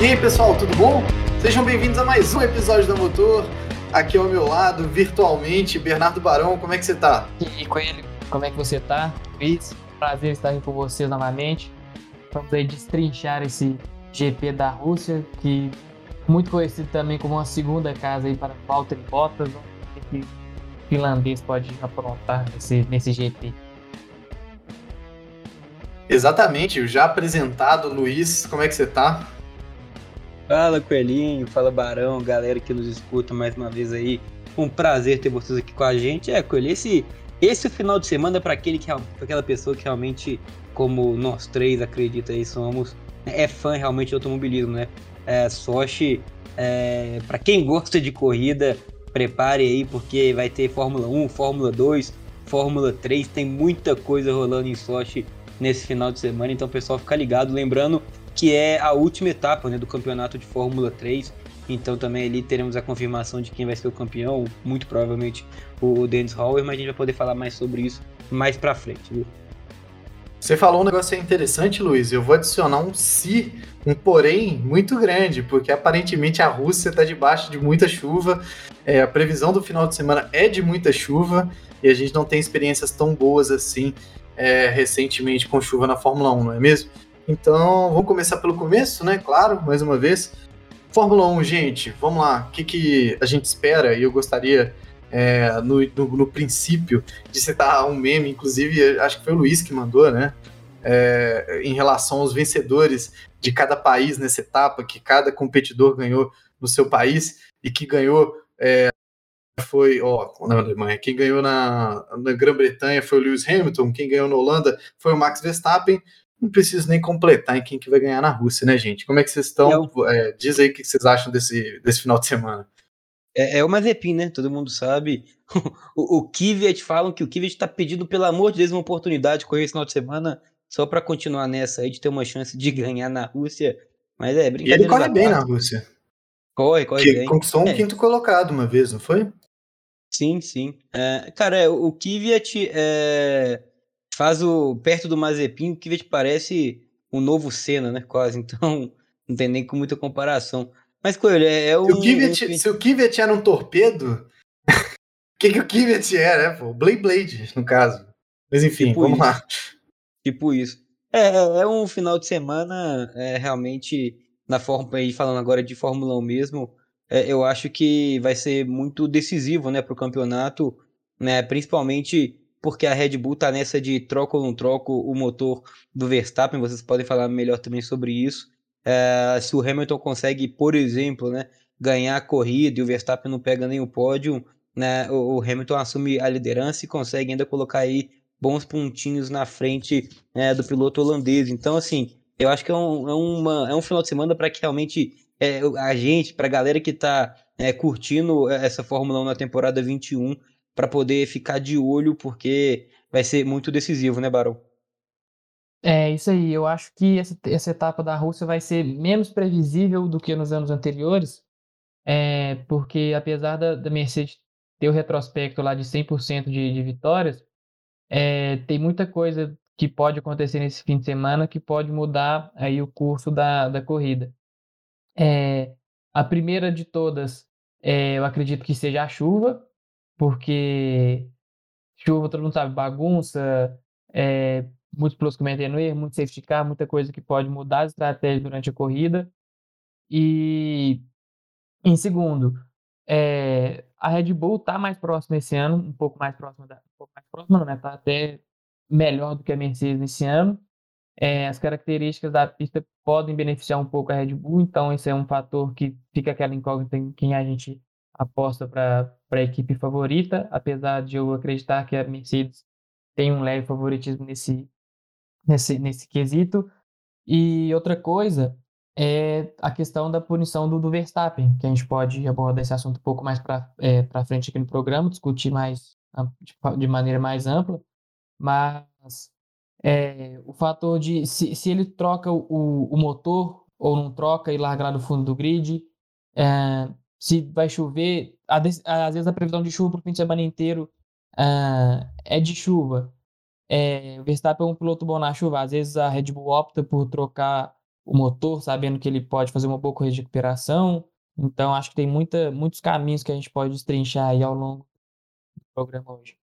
E aí, pessoal, tudo bom? Sejam bem-vindos a mais um episódio da Motor. Aqui ao meu lado, virtualmente, Bernardo Barão, como é que você tá? E aí, Coelho, como é que você tá? Luiz, prazer estar aqui com vocês novamente. Vamos aí destrinchar esse GP da Rússia, que muito conhecido também como uma segunda casa aí para Valtteri Bottas. Vamos ver que o finlandês pode aprontar nesse, nesse GP. Exatamente, o já apresentado Luiz, como é que você tá? Fala Coelhinho, fala Barão, galera que nos escuta mais uma vez aí. Um prazer ter vocês aqui com a gente. É, Coelho, esse, esse final de semana é para aquele que pra aquela pessoa que realmente, como nós três acredita aí, somos, é fã realmente de automobilismo, né? É, Sochi, é, para quem gosta de corrida, prepare aí porque vai ter Fórmula 1, Fórmula 2, Fórmula 3, tem muita coisa rolando em Sochi nesse final de semana, então pessoal fica ligado, lembrando que é a última etapa né, do campeonato de Fórmula 3. Então também ali teremos a confirmação de quem vai ser o campeão, muito provavelmente o Dennis Hauer, mas a gente vai poder falar mais sobre isso mais pra frente, viu? Você falou um negócio interessante, Luiz. Eu vou adicionar um se, um porém muito grande, porque aparentemente a Rússia está debaixo de muita chuva. É, a previsão do final de semana é de muita chuva e a gente não tem experiências tão boas assim é, recentemente com chuva na Fórmula 1, não é mesmo? Então, vamos começar pelo começo, né? Claro, mais uma vez. Fórmula 1, gente, vamos lá. O que, que a gente espera? E eu gostaria, é, no, no, no, princípio, de citar um meme, inclusive, acho que foi o Luiz que mandou, né? É, em relação aos vencedores de cada país nessa etapa, que cada competidor ganhou no seu país e que ganhou. É, foi, ó, na Alemanha, quem ganhou na, na Grã-Bretanha foi o Lewis Hamilton, quem ganhou na Holanda foi o Max Verstappen, não preciso nem completar em quem que vai ganhar na Rússia, né, gente? Como é que vocês estão? É, diz aí o que vocês acham desse, desse final de semana. É, é o Mazepin, né? Todo mundo sabe. o, o Kvyat falam que o Kvyat está pedindo, pelo amor de Deus, uma oportunidade de correr esse final de semana só para continuar nessa aí, de ter uma chance de ganhar na Rússia. Mas é brincadeira. E ele corre bem na Rússia. Corre, corre que bem. Conquistou um é. quinto colocado uma vez, não foi? Sim, sim. É, cara, é, o Kvyat é, faz o perto do Mazepin, que te parece um novo Senna, né? Quase. Então, não tem nem com muita comparação. Mas, Coelho, é, é um, se o Kvyat, um... Se o Kvyat era um torpedo, o que, que o Kvyat é, né? Pô? Blade Blade, no caso. Mas enfim, tipo vamos isso. lá. Tipo isso. É, é, é um final de semana é, realmente na forma aí falando agora de Fórmula 1 mesmo, é, eu acho que vai ser muito decisivo, né, para o campeonato, né, principalmente porque a Red Bull tá nessa de troca ou não troco o motor do Verstappen, vocês podem falar melhor também sobre isso. É, se o Hamilton consegue, por exemplo, né, ganhar a corrida e o Verstappen não pega nem o pódio, né, o, o Hamilton assume a liderança e consegue ainda colocar aí bons pontinhos na frente né, do piloto holandês. Então, assim, eu acho que é um, é uma, é um final de semana para que realmente é, a gente, para a galera que está é, curtindo essa Fórmula 1 na temporada 21, para poder ficar de olho, porque vai ser muito decisivo, né, Barão? É isso aí. Eu acho que essa, essa etapa da Rússia vai ser menos previsível do que nos anos anteriores, é, porque apesar da, da Mercedes ter o retrospecto lá de 100% de, de vitórias, é, tem muita coisa que pode acontecer nesse fim de semana que pode mudar aí o curso da, da corrida. É, a primeira de todas, é, eu acredito que seja a chuva, porque chuva, todo mundo sabe, bagunça, é, muitos pilotos cometendo erro, muito safety car, muita coisa que pode mudar a estratégia durante a corrida. E em segundo, é, a Red Bull está mais próxima esse ano, um pouco mais próxima, da, um pouco mais próxima, não, né? Está até melhor do que a Mercedes nesse ano. É, as características da pista podem beneficiar um pouco a Red Bull, então esse é um fator que fica aquela incógnita em quem a gente aposta para a equipe favorita, apesar de eu acreditar que a Mercedes tem um leve favoritismo nesse, nesse, nesse quesito. E outra coisa é a questão da punição do, do Verstappen, que a gente pode abordar esse assunto um pouco mais para é, frente aqui no programa, discutir mais de, maneira mais ampla, mas é, o fator de se, se ele troca o, o motor ou não troca e larga lá no fundo do grid, é, se vai chover. Às vezes a previsão de chuva para o fim de semana inteiro uh, é de chuva. É, o Verstappen é um piloto bom na chuva. Às vezes a Red Bull opta por trocar o motor, sabendo que ele pode fazer uma boa corrida de recuperação. Então, acho que tem muita, muitos caminhos que a gente pode destrinchar aí ao longo do programa hoje.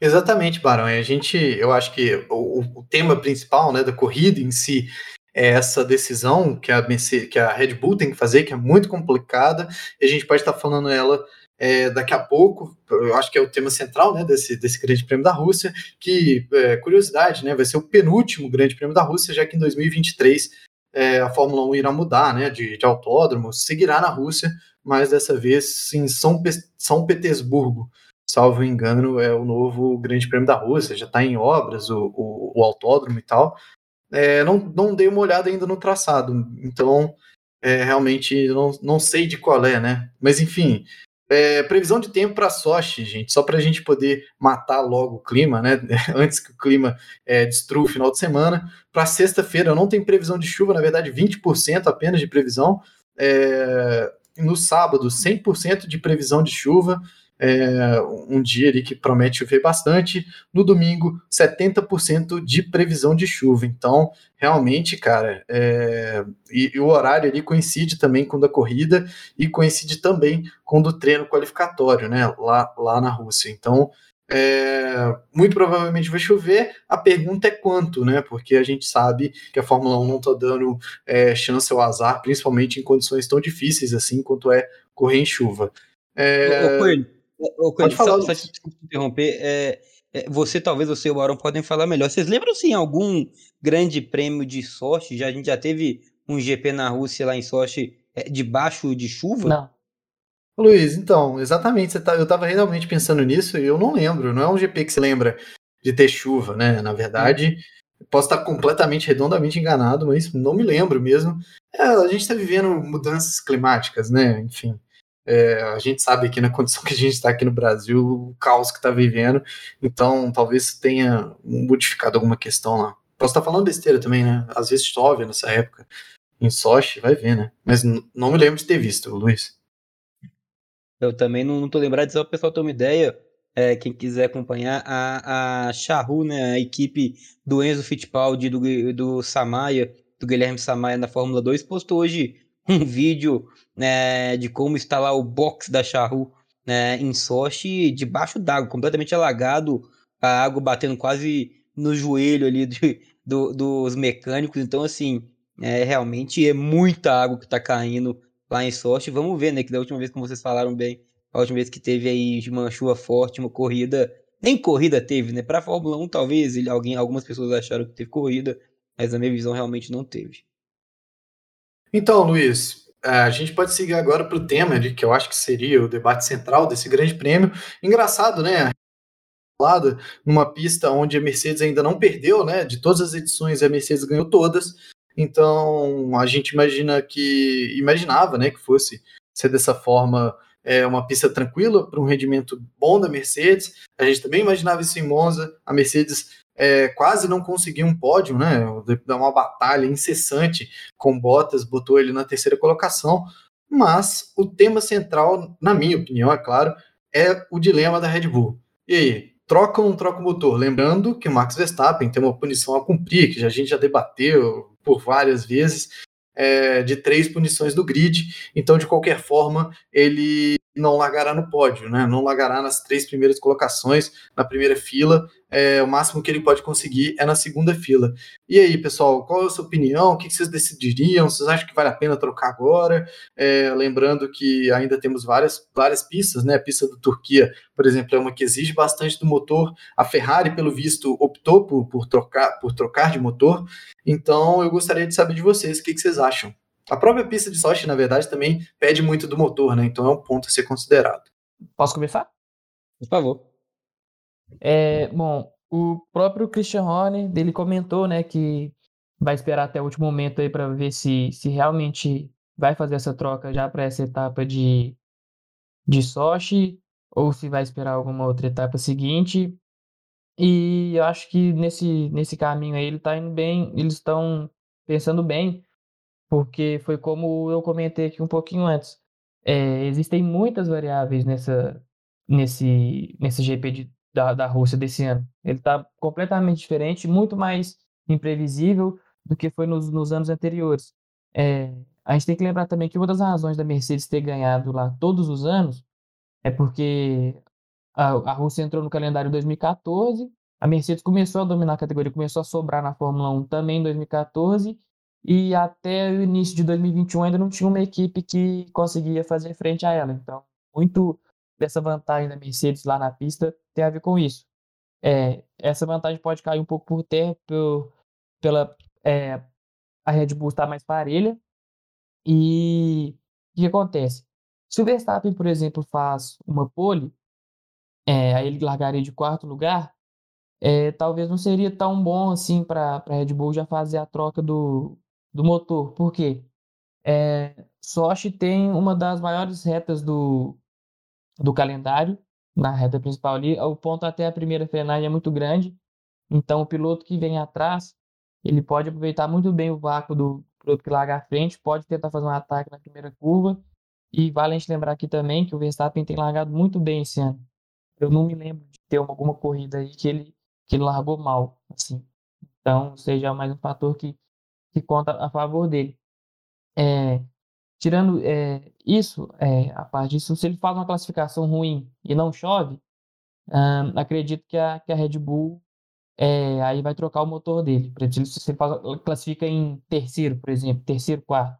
Exatamente, Barão. A gente, eu acho que o, o, tema principal né, da corrida em si essa decisão que a, que a Red Bull tem que fazer, que é muito complicada, e a gente pode estar falando ela é, daqui a pouco, eu acho que é o tema central né, desse, desse Grande Prêmio da Rússia, que, é, curiosidade, né, vai ser o penúltimo Grande Prêmio da Rússia, já que em 2023 é, a Fórmula 1 irá mudar né, de, de autódromo, seguirá na Rússia, mas dessa vez em São, Pe São Petersburgo, salvo engano, é o novo Grande Prêmio da Rússia, já está em obras o, o, o, autódromo e tal. É, não, não dei uma olhada ainda no traçado, então é, realmente não, não sei de qual é, né? Mas enfim, é, previsão de tempo para Sochi, gente, só para a gente poder matar logo o clima, né? Antes que o clima é, destrua o final de semana. Para sexta-feira, não tem previsão de chuva, na verdade, 20% apenas de previsão. É, no sábado, 100% de previsão de chuva é, um dia ali que promete chover bastante. No domingo, 70% de previsão de chuva. Então, realmente, cara, é, e, e, o horário ali coincide também com o da corrida e coincide também com o do treino qualificatório, né? Lá, lá na Rússia. Então, é, muito provavelmente vai chover. A pergunta é quanto, né? Porque a gente sabe que a Fórmula 1 não está dando é, chance ao azar, principalmente em condições tão difíceis assim quanto é correr em chuva. É... Coelho, Ô, Pode falar, só, só te interromper, é, é, você, talvez você e o Barão podem falar melhor. Vocês lembram, se em algum grande prêmio de sorte, já, a gente já teve um GP na Rússia lá em Sochi é, debaixo de chuva? Não. Luiz, então, exatamente, tá, eu estava realmente pensando nisso e eu não lembro, não é um GP que se lembra de ter chuva, né? Na verdade, hum. posso estar completamente, redondamente enganado, mas não me lembro mesmo. É, a gente está vivendo mudanças climáticas, né? Enfim, é, a gente sabe aqui na condição que a gente está aqui no Brasil, o caos que está vivendo, então talvez tenha modificado alguma questão lá. Posso estar tá falando besteira também, né? Às vezes chove nessa época. Em Sochi, vai ver, né? Mas não me lembro de ter visto, Luiz. Eu também não, não tô lembrado, só o pessoal ter uma ideia. É, quem quiser acompanhar, a, a Charru, né, a equipe do Enzo Fittipaldi, do, do Samaia, do Guilherme Samaia na Fórmula 2, postou hoje um vídeo né, de como está lá o box da Charru né, em Sochi, debaixo d'água, completamente alagado, a água batendo quase no joelho ali de, do, dos mecânicos. Então, assim, é, realmente é muita água que está caindo lá em Sochi. Vamos ver, né? Que da última vez, como vocês falaram bem, a última vez que teve aí uma chuva forte, uma corrida. Nem corrida teve, né? Para Fórmula 1, talvez alguém, algumas pessoas acharam que teve corrida, mas na minha visão realmente não teve. Então, Luiz, a gente pode seguir agora para o tema de que eu acho que seria o debate central desse grande prêmio. Engraçado, né? numa pista onde a Mercedes ainda não perdeu, né? De todas as edições, a Mercedes ganhou todas. Então a gente imagina que imaginava, né, que fosse ser dessa forma é, uma pista tranquila para um rendimento bom da Mercedes. A gente também imaginava isso em Monza. A Mercedes é, quase não conseguiu um pódio, né? Dá uma batalha incessante com Bottas, botou ele na terceira colocação. Mas o tema central, na minha opinião, é claro, é o dilema da Red Bull. E aí, troca ou não troca o motor? Lembrando que o Max Verstappen tem uma punição a cumprir, que a gente já debateu por várias vezes, é, de três punições do grid. Então, de qualquer forma, ele não largará no pódio, né? Não largará nas três primeiras colocações, na primeira fila. É, o máximo que ele pode conseguir é na segunda fila. E aí, pessoal, qual é a sua opinião? O que vocês decidiriam? Vocês acham que vale a pena trocar agora? É, lembrando que ainda temos várias, várias pistas, né? A pista do Turquia, por exemplo, é uma que exige bastante do motor. A Ferrari, pelo visto, optou por, por, trocar, por trocar de motor. Então, eu gostaria de saber de vocês o que, vocês acham. A própria pista de Sochi, na verdade, também pede muito do motor, né? Então é um ponto a ser considerado. Posso começar? Por favor. É, bom, o próprio Christian Horner, ele comentou, né, que vai esperar até o último momento aí para ver se, se realmente vai fazer essa troca já para essa etapa de, de Sochi ou se vai esperar alguma outra etapa seguinte. E eu acho que nesse, nesse caminho aí ele está indo bem, eles estão pensando bem, porque foi como eu comentei aqui um pouquinho antes. É, existem muitas variáveis nessa, nesse, nesse GP de, da, da Rússia desse ano. Ele está completamente diferente, muito mais imprevisível do que foi nos, nos anos anteriores. É, a gente tem que lembrar também que uma das razões da Mercedes ter ganhado lá todos os anos é porque a, a Rússia entrou no calendário em 2014, a Mercedes começou a dominar a categoria, começou a sobrar na Fórmula 1 também em 2014, e até o início de 2021 ainda não tinha uma equipe que conseguia fazer frente a ela. Então, muito dessa vantagem da Mercedes lá na pista tem a ver com isso. É, essa vantagem pode cair um pouco por terra por, pela é, a Red Bull estar mais parelha. E o que acontece? Se o Verstappen, por exemplo, faz uma pole, é, aí ele largaria de quarto lugar, é, talvez não seria tão bom assim para a Red Bull já fazer a troca do, do motor. Por quê? É, Sochi tem uma das maiores retas do, do calendário, na reta principal ali. O ponto até a primeira frenagem é muito grande, então o piloto que vem atrás, ele pode aproveitar muito bem o vácuo do piloto que larga à frente, pode tentar fazer um ataque na primeira curva. E vale a gente lembrar aqui também que o Verstappen tem largado muito bem esse ano. Eu não me lembro de ter alguma corrida aí que ele, que ele largou mal, assim. Então, seja mais um fator que, que conta a favor dele. É, tirando é, isso, é, a parte disso, se ele faz uma classificação ruim e não chove, hum, acredito que a, que a Red Bull é, aí vai trocar o motor dele. Se ele faz, classifica em terceiro, por exemplo, terceiro, quarto,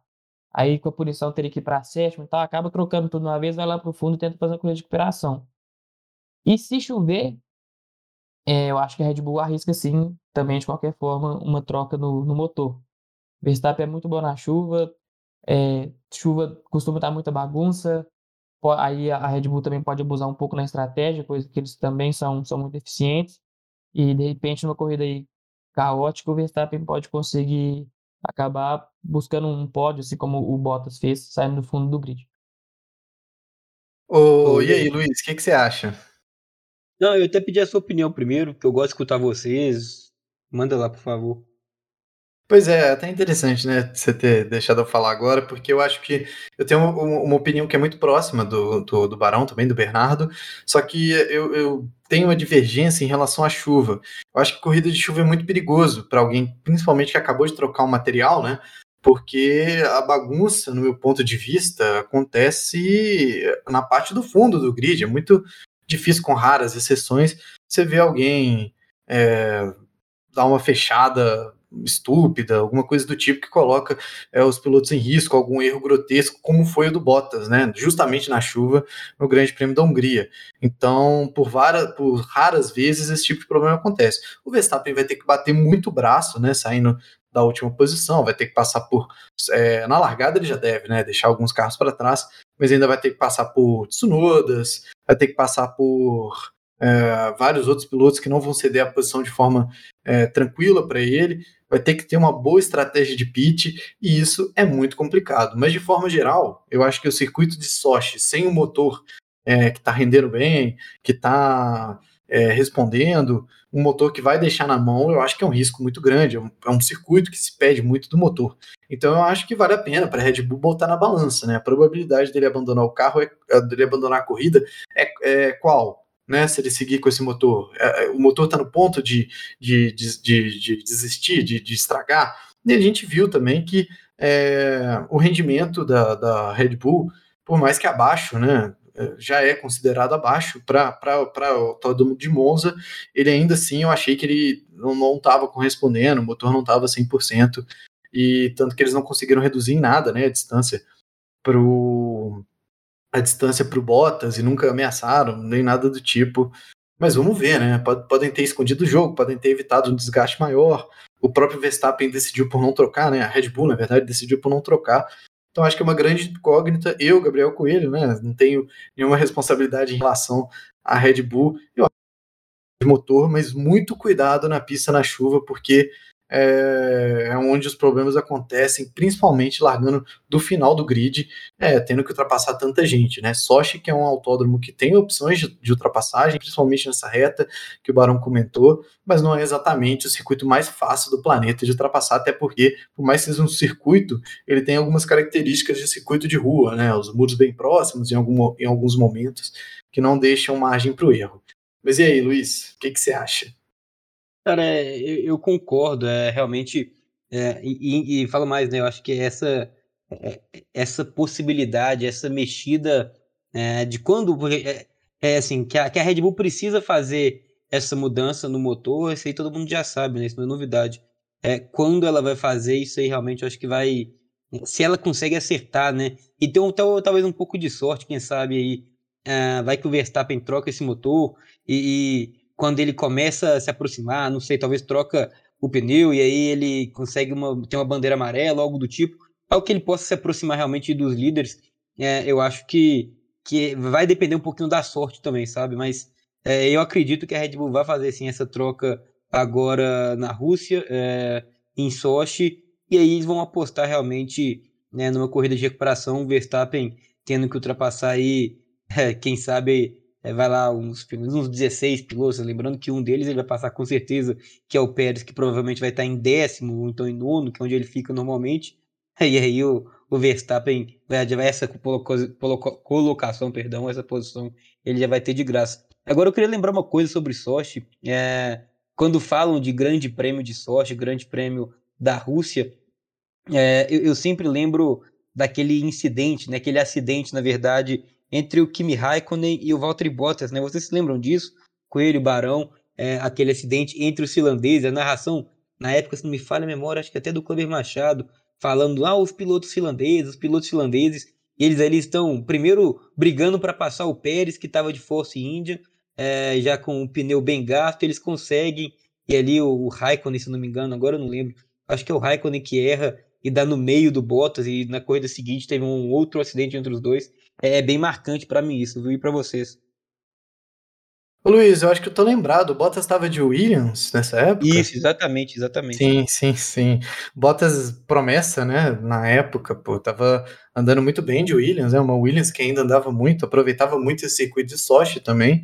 aí com a punição teria que ir para sétimo, então acaba trocando tudo uma vez, vai lá para o fundo e tenta fazer uma corrida de recuperação. E se chover, é, eu acho que a Red Bull arrisca sim, também de qualquer forma, uma troca no, no motor. Verstappen é muito bom na chuva, é, chuva costuma dar muita bagunça, aí a Red Bull também pode abusar um pouco na estratégia, coisa que eles também são, são muito eficientes, e de repente numa corrida aí caótica, o Verstappen pode conseguir acabar buscando um pódio, assim como o Bottas fez, saindo do fundo do grid. Ô, e aí, Luiz, o que, que você acha? Não, eu até pedi a sua opinião primeiro, que eu gosto de escutar vocês. Manda lá, por favor. Pois é, até interessante, né, você ter deixado eu falar agora, porque eu acho que eu tenho uma, opinião que é muito próxima do, do, do, Barão também, do Bernardo, só que eu, eu tenho uma divergência em relação à chuva. Eu acho que corrida de chuva é muito perigoso para alguém, principalmente que acabou de trocar um material, né, porque a bagunça, no meu ponto de vista, acontece na parte do fundo do grid, é muito difícil com raras exceções você ver alguém é, dar uma fechada estúpida, alguma coisa do tipo que coloca é, os pilotos em risco, algum erro grotesco, como foi o do Bottas, né? Justamente na chuva no Grande Prêmio da Hungria. Então, por, várias, por raras vezes esse tipo de problema acontece. O Verstappen vai ter que bater muito braço, né? Saindo da última posição, vai ter que passar por. É, na largada ele já deve, né? Deixar alguns carros para trás, mas ainda vai ter que passar por Tsunodas, vai ter que passar por é, vários outros pilotos que não vão ceder a posição de forma é, tranquila para ele vai ter que ter uma boa estratégia de pitch e isso é muito complicado. Mas de forma geral, eu acho que o circuito de Sochi sem o motor é, que está rendendo bem, que está é, respondendo, um motor que vai deixar na mão, eu acho que é um risco muito grande. É um, é um circuito que se pede muito do motor. Então eu acho que vale a pena para a Red Bull botar na balança, né? A probabilidade dele abandonar o carro, é, dele abandonar a corrida é qual? Né, se ele seguir com esse motor. É, é, o motor está no ponto de, de, de, de, desistir, de, de estragar. E a gente viu também que é, o rendimento da, da Red Bull, por mais que abaixo, né, é, já é considerado abaixo para o Autódromo de Monza, ele ainda assim eu achei que ele não estava correspondendo, o motor não estava 100%, e tanto que eles não conseguiram reduzir em nada né, a distância para o a distância para o Bottas e nunca ameaçaram, nem nada do tipo. Mas vamos ver, né? Podem ter escondido o jogo, podem ter evitado um desgaste maior. O próprio Verstappen decidiu por não trocar, né? A Red Bull, na verdade, decidiu por não trocar. Então acho que é uma grande incógnita. Eu, Gabriel Coelho, né? Não tenho nenhuma responsabilidade em relação à Red Bull. Eu acho motor, mas muito cuidado na pista na chuva, porque é, é, onde os problemas acontecem, principalmente largando do final do grid, é, tendo que ultrapassar tanta gente, né? Sochi, que é um autódromo que tem opções de, de, ultrapassagem, principalmente nessa reta que o Barão comentou, mas não é exatamente o circuito mais fácil do planeta de ultrapassar, até porque, por mais que seja um circuito, ele tem algumas características de circuito de rua, né? Os muros bem próximos em, algum, em alguns momentos, que não deixam margem para o erro. Mas e aí, Luiz, o que, que você acha? Cara, é, eu, eu concordo, é realmente, é, e, e, falo mais, né? Eu acho que essa, é, essa possibilidade, essa mexida é, de quando. É, é assim, que a, que a Red Bull precisa fazer essa mudança no motor, isso aí todo mundo já sabe, né? Isso não é novidade. É, quando ela vai fazer isso aí, realmente, eu acho que vai. Se ela consegue acertar, né? E tem talvez um pouco de sorte, quem sabe aí. Vai que o Verstappen troca esse motor e, quando ele começa a se aproximar, não sei, talvez troca o pneu e aí ele consegue uma, ter uma bandeira amarela, algo do tipo, algo que ele possa se aproximar realmente dos líderes. É, eu acho que, que vai depender um pouquinho da sorte também, sabe? Mas é, eu acredito que a Red Bull vai fazer sim essa troca agora na Rússia, é, em Sochi, e aí eles vão apostar realmente né, numa corrida de recuperação, o Verstappen tendo que ultrapassar aí, é, quem sabe, é, vai lá uns, uns 16 pilotos, lembrando que um deles ele vai passar com certeza, que é o Pérez, que provavelmente vai estar em décimo, ou então em nono, que é onde ele fica normalmente, e aí o, o Verstappen vai, essa colocação, perdão, essa posição, ele já vai ter de graça. Agora eu queria lembrar uma coisa sobre Sochi. É, quando falam de grande prêmio de Sochi, grande prêmio da Rússia, é, eu, eu, sempre lembro daquele incidente, né, aquele acidente, na verdade, entre o Kimi Raikkonen e o Valtteri Bottas. Né? Vocês se lembram disso? Coelho, Barão, é, aquele acidente entre os finlandeses, a narração, na época, se não me falha a memória, acho que até do Kleber Machado, falando, ah, os pilotos finlandeses, os pilotos finlandeses, e eles ali estão primeiro brigando para passar o Pérez, que estava de Force India, é, já com o pneu bem gasto, eles conseguem, e ali o, o Raikkonen, se não me engano, agora eu não lembro, acho que é o Raikkonen que erra e dá no meio do Bottas, e na corrida seguinte teve um outro acidente entre os dois. É, é bem marcante para mim isso, viu? E para vocês. Ô Luiz, eu acho que eu tô lembrado, o Bottas estava de Williams nessa época? Isso, exatamente, exatamente. Sim, sim, sim. Bottas promessa, né, na época, pô, tava andando muito bem de Williams, né, uma Williams que ainda andava muito, aproveitava muito esse circuito de Sochi também,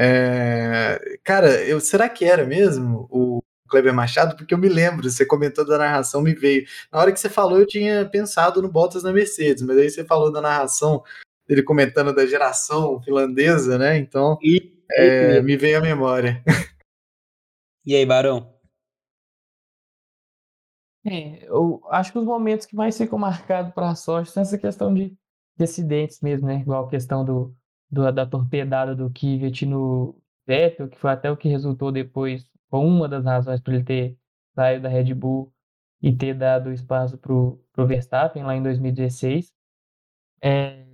é... Cara, eu, será que era mesmo o Kleber Machado? Porque eu me lembro, você comentou da narração, me veio. Na hora que você falou, eu tinha pensado no Bottas na Mercedes, mas aí você falou da narração, ele comentando da geração finlandesa, né? Então, e, é, me veio a memória. E aí, Barão? É, eu acho que os momentos que mais ficam marcados para a sorte são essa questão de, de acidentes mesmo, né? Igual a questão do, do, da torpedada do Kvyat no Vettel, que foi até o que resultou depois, foi uma das razões para ele ter saído da Red Bull e ter dado espaço para o Verstappen lá em 2016. É,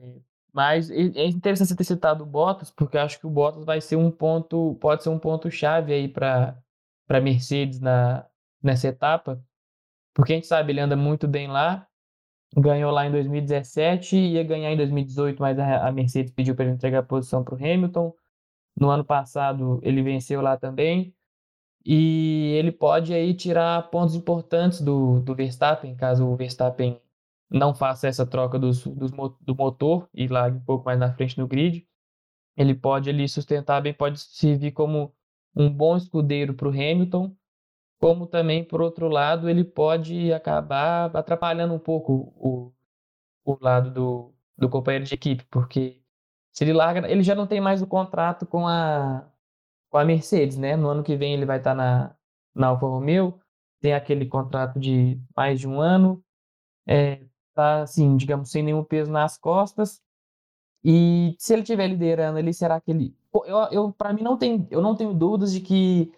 mas é interessante ter citado o Bottas, porque eu acho que o Bottas vai ser um ponto, pode ser um ponto chave aí para para Mercedes na nessa etapa, porque a gente sabe ele anda muito bem lá, ganhou lá em 2017, ia ganhar em 2018, mas a, Mercedes pediu para ele entregar a posição para o Hamilton. No ano passado ele venceu lá também. E ele pode aí tirar pontos importantes do, do Verstappen, caso o Verstappen não faça essa troca dos, dos, do motor e lá um pouco mais na frente no grid. Ele pode ali sustentar bem, pode servir como um bom escudeiro para o Hamilton como também, por outro lado, ele pode acabar atrapalhando um pouco o, o lado do, do companheiro de equipe, porque se ele larga, ele já não tem mais o contrato com a, com a Mercedes, né? No ano que vem ele vai estar na, na Alfa Romeo, tem aquele contrato de mais de um ano, é, tá assim, digamos, sem nenhum peso nas costas. E se ele estiver liderando ali, será que ele. Eu, eu para mim, não tem, eu não tenho dúvidas de que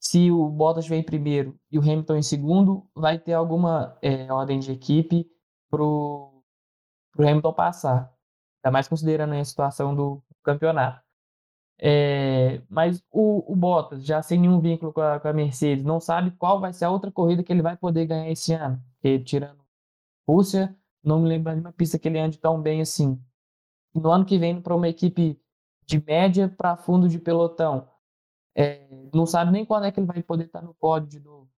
se o Bottas vem primeiro e o Hamilton em segundo, vai ter alguma é, ordem de equipe pro, pro Hamilton passar. Ainda mais considerando a situação do campeonato. É, mas o, o, Bottas, já sem nenhum vínculo com a, com a, Mercedes, não sabe qual vai ser a outra corrida que ele vai poder ganhar esse ano. Porque, tirando Rússia, não me lembro de uma pista que ele ande tão bem assim. No ano que vem, para uma equipe de média para fundo de pelotão, é, não sabe nem quando é que ele vai poder estar no pódio de novo.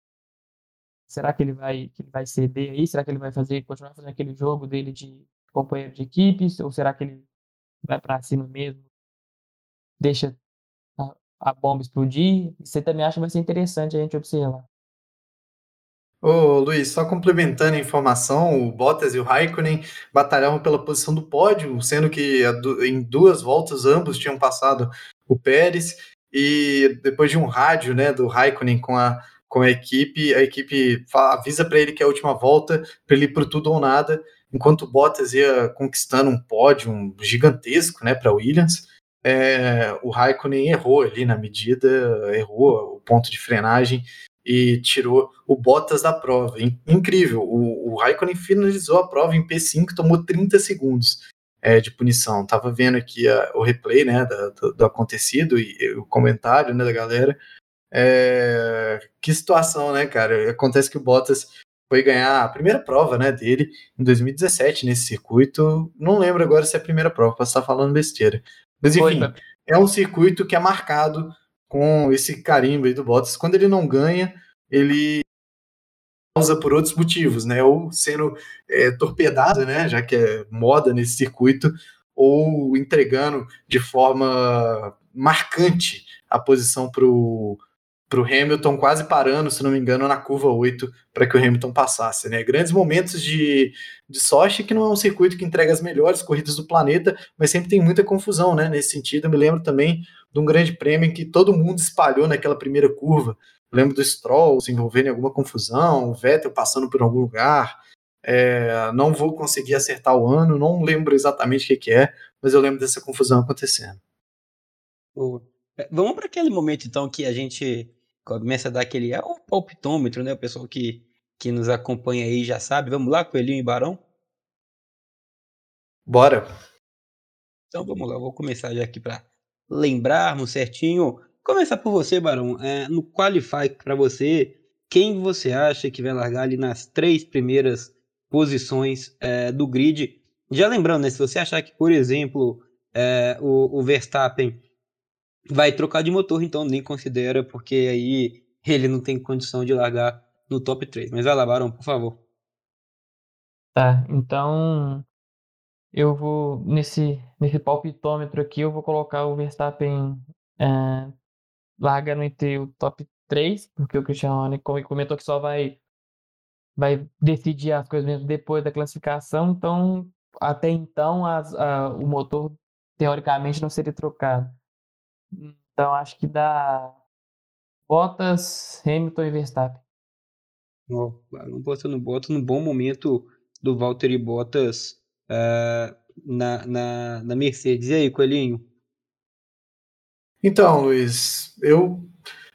Será que ele vai que ele vai ceder aí? Será que ele vai fazer continuar fazendo aquele jogo dele de companheiro de equipes? Ou será que ele vai para cima mesmo? Deixa a, a bomba explodir? Você também acha que vai ser interessante a gente observar. Ô Luiz, só complementando a informação, o Bottas e o Raikkonen batalhavam pela posição do pódio, sendo que em duas voltas ambos tinham passado o Pérez. e depois de um rádio, né, do Raikkonen com a, com a equipe, a equipe avisa para ele que é a última volta, para ele ir para tudo ou nada, enquanto o Bottas ia conquistando um pódio gigantesco, né, para Williams, é, o Raikkonen errou ali na medida, errou o ponto de frenagem e tirou o Bottas da prova. Incrível, o, o Raikkonen finalizou a prova em P5, tomou 30 segundos é, de punição. Tava vendo aqui a, o replay, né, do, do, acontecido e, e, o comentário, né, da galera. É, que situação, né, cara? Acontece que o Bottas foi ganhar a primeira prova, né, dele em 2017 nesse circuito. Não lembro agora se é a primeira prova, posso estar falando besteira. Mas enfim, é um circuito que é marcado com esse carimbo aí do Bottas. Quando ele não ganha, ele causa por outros motivos, né? Ou sendo é, torpedado, né? Já que é moda nesse circuito, ou entregando de forma marcante a posição para o para o Hamilton quase parando, se não me engano, na curva 8 para que o Hamilton passasse. Né? Grandes momentos de, de Sochi, que não é um circuito que entrega as melhores corridas do planeta, mas sempre tem muita confusão né? nesse sentido. Eu me lembro também de um grande prêmio em que todo mundo espalhou naquela primeira curva. Eu lembro do Stroll se envolvendo em alguma confusão, o Vettel passando por algum lugar. É, não vou conseguir acertar o ano, não lembro exatamente o que, que é, mas eu lembro dessa confusão acontecendo. É, vamos para aquele momento então que a gente começa a dar aquele é o palpitômetro, né? O pessoal que, que nos acompanha aí já sabe. Vamos lá, Coelhinho e Barão? Bora. Então vamos lá, vou começar já aqui para lembrarmos certinho. Começar por você, Barão. É, no Qualify para você, quem você acha que vai largar ali nas três primeiras posições é, do grid? Já lembrando, né, se você achar que, por exemplo, é, o, o Verstappen vai trocar de motor, então nem considera, porque aí ele não tem condição de largar no top 3. Mas vai lá, Barão, por favor. Tá, então eu vou, nesse, nesse palpitômetro aqui, eu vou colocar o Verstappen é, larga no entre o top 3, porque o Cristiano comentou que só vai, vai decidir as coisas mesmo depois da classificação, então até então as, a, o motor teoricamente não seria trocado. Então acho que dá Bottas, Hamilton e Verstappen. Oh, não botando Bottas no bom momento do Valtteri Bottas uh, na, na, na Mercedes. E aí, Coelhinho? Então, Luiz, eu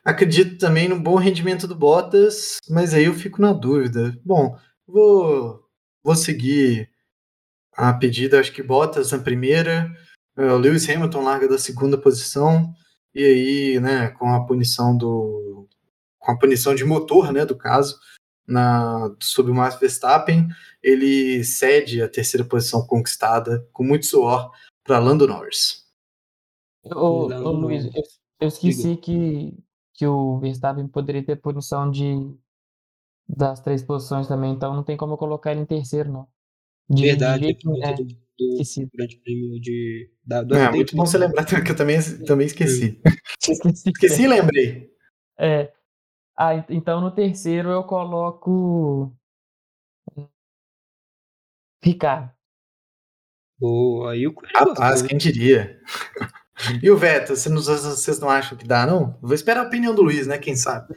acredito também no bom rendimento do Bottas, mas aí eu fico na dúvida. Bom, vou, vou seguir a pedida, acho que Bottas na primeira, é, o Lewis Hamilton larga da segunda posição e aí, né, com a punição do com a punição de motor, né, do caso, na sob o Max Verstappen, ele cede a terceira posição conquistada com muito suor para Lando Norris. Ô, ô Luiz, eu, eu esqueci que, que o Verstappen poderia ter punição de das três posições também, então não tem como eu colocar ele em terceiro, não. De, Verdade, de, é, do, esqueci. Grande Prêmio de. Da, do é, muito bom você lembrar que eu também, também esqueci. esqueci, esqueci e lembrei. É. Ah, então no terceiro eu coloco. Ricardo. Boa, aí o Rapaz, quem diria? E o Veto, vocês não, vocês não acham que dá, não? Vou esperar a opinião do Luiz, né? Quem sabe?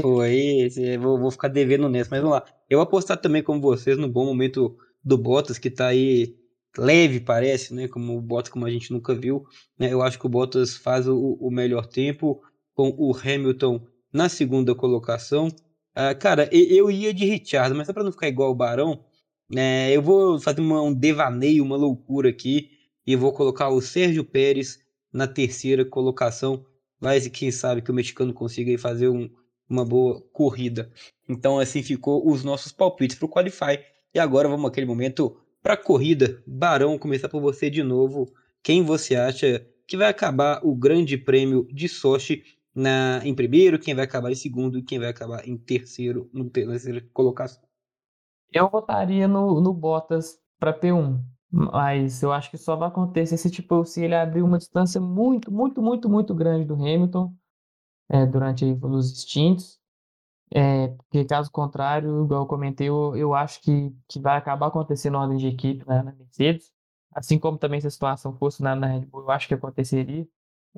Pô, aí, vou, vou ficar devendo nessa, mas vamos lá. Eu apostar também como vocês no bom momento do Bottas, que tá aí leve, parece, né? Como o Bottas, como a gente nunca viu. Né? Eu acho que o Bottas faz o, o melhor tempo com o Hamilton na segunda colocação. Ah, cara, eu ia de Richard, mas só para não ficar igual o Barão, né, eu vou fazer uma, um devaneio, uma loucura aqui, e vou colocar o Sérgio Pérez na terceira colocação. Mas quem sabe que o mexicano consiga fazer um, uma boa corrida. Então assim ficou os nossos palpites para o Qualify. E agora vamos aquele momento para a corrida. Barão, começar por você de novo. Quem você acha que vai acabar o Grande Prêmio de Sochi na, em primeiro, quem vai acabar em segundo e quem vai acabar em terceiro, no terceira colocação? Eu votaria no, no Bottas para P1, mas eu acho que só vai acontecer se tipo se ele abrir uma distância muito, muito, muito, muito grande do Hamilton é, durante os instintos é, porque caso contrário, igual eu comentei, eu, eu acho que, que vai acabar acontecendo ordem de equipe né, na Mercedes, assim como também se a situação fosse na, na Red Bull, eu acho que aconteceria.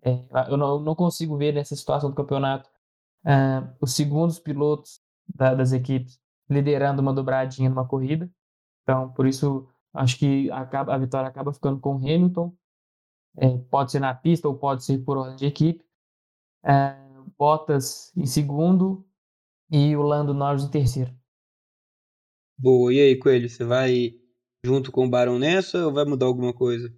É, eu, não, eu, não, consigo ver nessa situação do campeonato uh, os segundos pilotos da, das equipes liderando uma dobradinha numa corrida. Então, por isso, acho que acaba, a vitória acaba ficando com o Hamilton. É, pode ser na pista ou pode ser por ordem de equipe. É, Bottas em segundo e o Lando Norris em terceiro. Boa, e aí, Coelho, você vai junto com o Barão nessa ou vai mudar alguma coisa?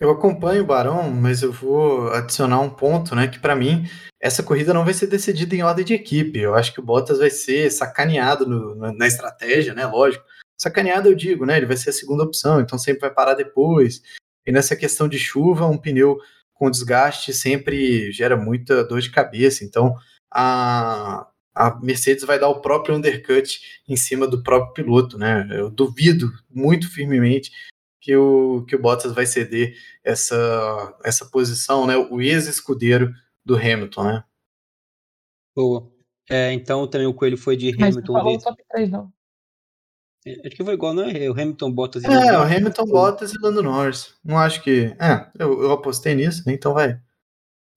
Eu acompanho o Barão, mas eu vou adicionar um ponto, né? Que para mim essa corrida não vai ser decidida em ordem de equipe. Eu acho que o Bottas vai ser sacaneado no, na, na, estratégia, né? Lógico. Sacaneado eu digo, né? Ele vai ser a segunda opção, então sempre vai parar depois. E nessa questão de chuva, um pneu com desgaste sempre gera muita dor de cabeça. Então a, a Mercedes vai dar o próprio undercut em cima do próprio piloto, né? Eu duvido muito firmemente que o, que o Bottas vai ceder essa, essa posição, né? O ex-escudeiro do Hamilton, né? Boa. É, então também o Coelho foi de Hamilton. Mas falou top 3, não. É, acho que foi igual, não é? O Hamilton, Bottas e É, Lando o Hamilton, Norris. Bottas e Lando Norris. Não acho que... É, eu, eu apostei nisso, né? então vai.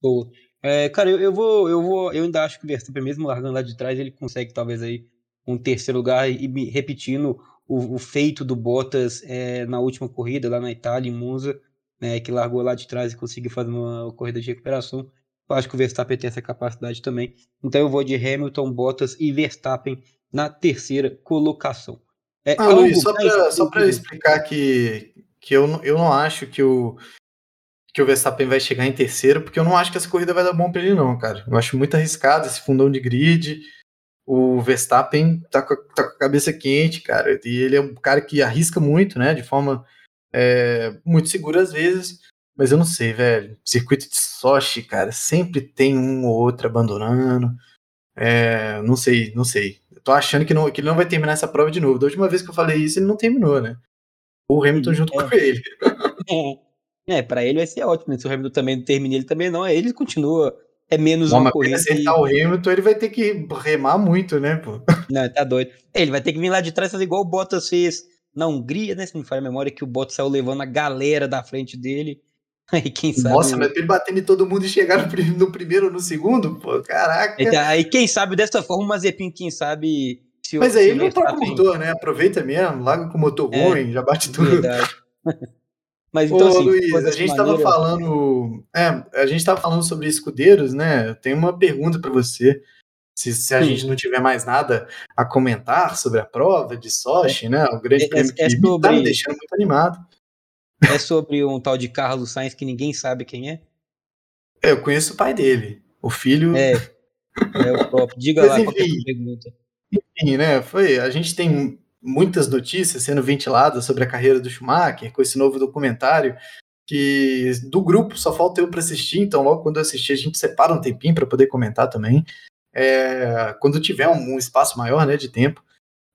Boa. É, cara, eu, eu, vou, eu vou, eu ainda acho que o Verstappen, mesmo largando lá de trás, ele consegue talvez aí um terceiro lugar e repetindo o, o feito do Bottas é, na última corrida lá na Itália, em Monza, né, que largou lá de trás e conseguiu fazer uma corrida de recuperação. Eu acho que o Verstappen tem essa capacidade também. Então eu vou de Hamilton, Bottas e Verstappen na terceira colocação. É, ah, Luiz, só para explicar que, que eu, eu não acho que o, que o Verstappen vai chegar em terceiro, porque eu não acho que essa corrida vai dar bom para ele, não, cara. Eu acho muito arriscado esse fundão de grid o Verstappen tá com, tá com a cabeça quente, cara, e ele é um cara que arrisca muito, né, de forma é, muito segura às vezes, mas eu não sei, velho, circuito de Sochi, cara, sempre tem um ou outro abandonando, é, não sei, não sei, eu tô achando que, não, que ele não vai terminar essa prova de novo, da última vez que eu falei isso, ele não terminou, né, o Hamilton junto é. com ele. É, é para ele vai ser ótimo, né? se o Hamilton também não termina, ele também não, ele continua é menos Bom, uma corrida. Se tá o Hamilton, ele vai ter que remar muito, né, pô? Não, tá doido. Ele vai ter que vir lá de trás fazer igual o Bottas fez na Hungria, né? Se me falha a memória, que o Bottas saiu levando a galera da frente dele. Aí quem sabe. Nossa, mas ele batendo em todo mundo e chegar no primeiro ou no segundo, pô, caraca. Então, aí quem sabe dessa forma o Mazepin, quem sabe. Se mas aí ele não troca o motor, né? Aproveita mesmo, larga com o motor é, ruim, já bate tudo. Verdade. Mas então, Ô, assim, Luiz, a gente estava maneira... falando. É, a gente estava falando sobre escudeiros, né? Eu tenho uma pergunta para você. Se, se a Sim. gente não tiver mais nada a comentar sobre a prova de Sochi, né? O grande é, prêmio é, que é sobre... tá me deixando muito animado. É sobre um tal de Carlos Sainz que ninguém sabe quem é? é eu conheço o pai dele. O filho. É. É o próprio. Diga Mas, lá enfim, é a pergunta. Enfim, né? Foi. A gente tem muitas notícias sendo ventiladas sobre a carreira do Schumacher, com esse novo documentário, que do grupo só falta eu para assistir, então logo quando eu assistir a gente separa um tempinho para poder comentar também, é, quando tiver um, um, espaço maior né, de tempo,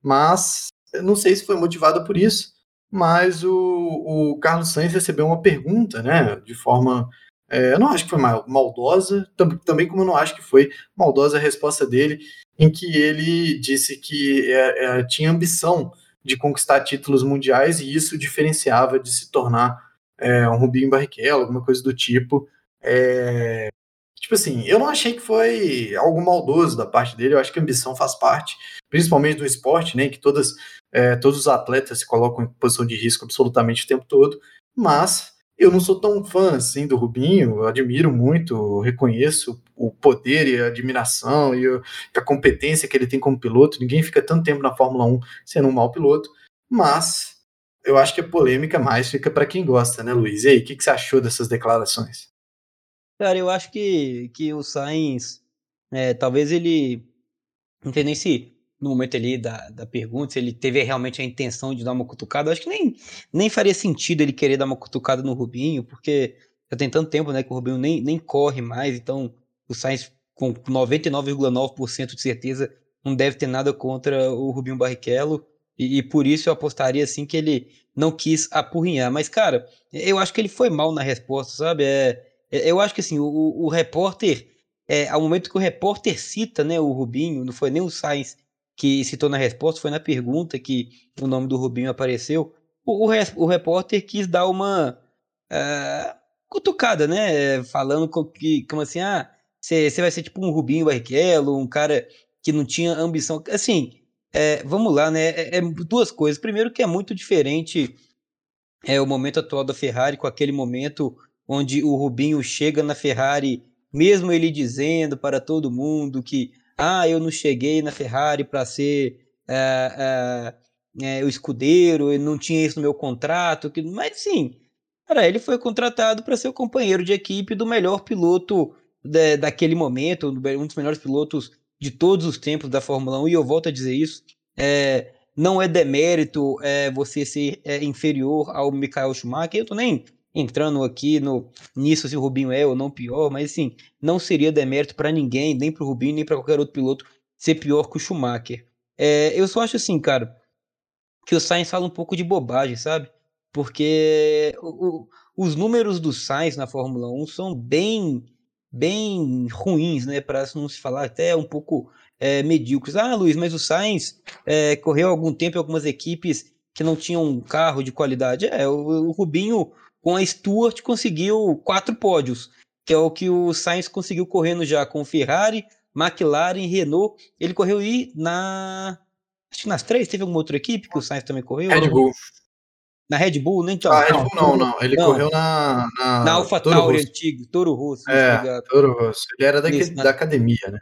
mas eu não sei se foi motivado por isso, mas o, o Carlos Sainz recebeu uma pergunta, né, de forma é, eu não acho que foi maldosa, também como eu não acho que foi maldosa a resposta dele, em que ele disse que é, é, tinha ambição de conquistar títulos mundiais e isso diferenciava de se tornar é, um Rubinho Barrichello, alguma coisa do tipo. É, tipo assim, eu não achei que foi algo maldoso da parte dele, eu acho que ambição faz parte, principalmente do esporte, né, que todas, é, todos os atletas se colocam em posição de risco absolutamente o tempo todo, mas eu não sou tão fã assim do Rubinho, admiro muito, reconheço o poder e a admiração e a competência que ele tem como piloto. Ninguém fica tanto tempo na Fórmula 1 sendo um mau piloto, mas eu acho que a polêmica mais fica para quem gosta, né, Luiz? E aí, o que, que você achou dessas declarações? Cara, eu acho que, que o Sainz, é, talvez ele não tem nem se no momento ali da, da pergunta, se ele teve realmente a intenção de dar uma cutucada. Eu acho que nem, nem faria sentido ele querer dar uma cutucada no Rubinho, porque já tem tanto tempo né, que o Rubinho nem, nem corre mais, então o Sainz com 99,9% de certeza não deve ter nada contra o Rubinho Barrichello, e, e, por isso eu apostaria assim que ele não quis apurrinhar. Mas, cara, eu acho que ele foi mal na resposta, sabe? É, é eu acho que assim, o, o repórter, é, ao momento que o repórter cita né, o Rubinho, não foi nem o Sainz que citou na resposta, foi na pergunta que o nome do Rubinho apareceu. O, o, o repórter quis dar uma. Uh, cutucada, né? Falando com, que, como assim, ah, você vai ser tipo um Rubinho Barrichello, um cara que não tinha ambição. Assim, é, vamos lá, né? É, é, duas coisas. Primeiro que é muito diferente é o momento atual da Ferrari com aquele momento onde o Rubinho chega na Ferrari, mesmo ele dizendo para todo mundo que ah, eu não cheguei na Ferrari para ser é, é, o escudeiro, eu não tinha isso no meu contrato, que, mas sim, cara, ele foi contratado para ser o companheiro de equipe do melhor piloto daquele momento, um dos melhores pilotos de todos os tempos da Fórmula 1, e eu volto a dizer isso, é, não é demérito é, você ser é, inferior ao Michael Schumacher, eu tô nem entrando aqui no nisso se o Rubinho é ou não pior, mas assim, não seria demérito para ninguém, nem para o Rubinho, nem para qualquer outro piloto ser pior que o Schumacher. É, eu só acho assim, cara, que o Sainz fala um pouco de bobagem, sabe? Porque o, o, os números do Sainz na Fórmula 1 são bem bem ruins, né? Para não se falar até um pouco é, medíocres. Ah, Luiz, mas o Sainz é, correu algum tempo em algumas equipes que não tinham um carro de qualidade. É, o, o Rubinho com a Stuart conseguiu quatro pódios, que é o que o Sainz conseguiu correndo já com Ferrari, McLaren, Renault. Ele correu aí na. Acho que nas três, teve alguma outra equipe que o Sainz também correu? Red Bull. Na Red Bull, né? Então, ah, Red Bull não, não. Ele não. correu na. Na, na Alpha Tauri antigo, Toro Rosso. É, Toro Rosso. Ele era da, Isso, da na... academia, né?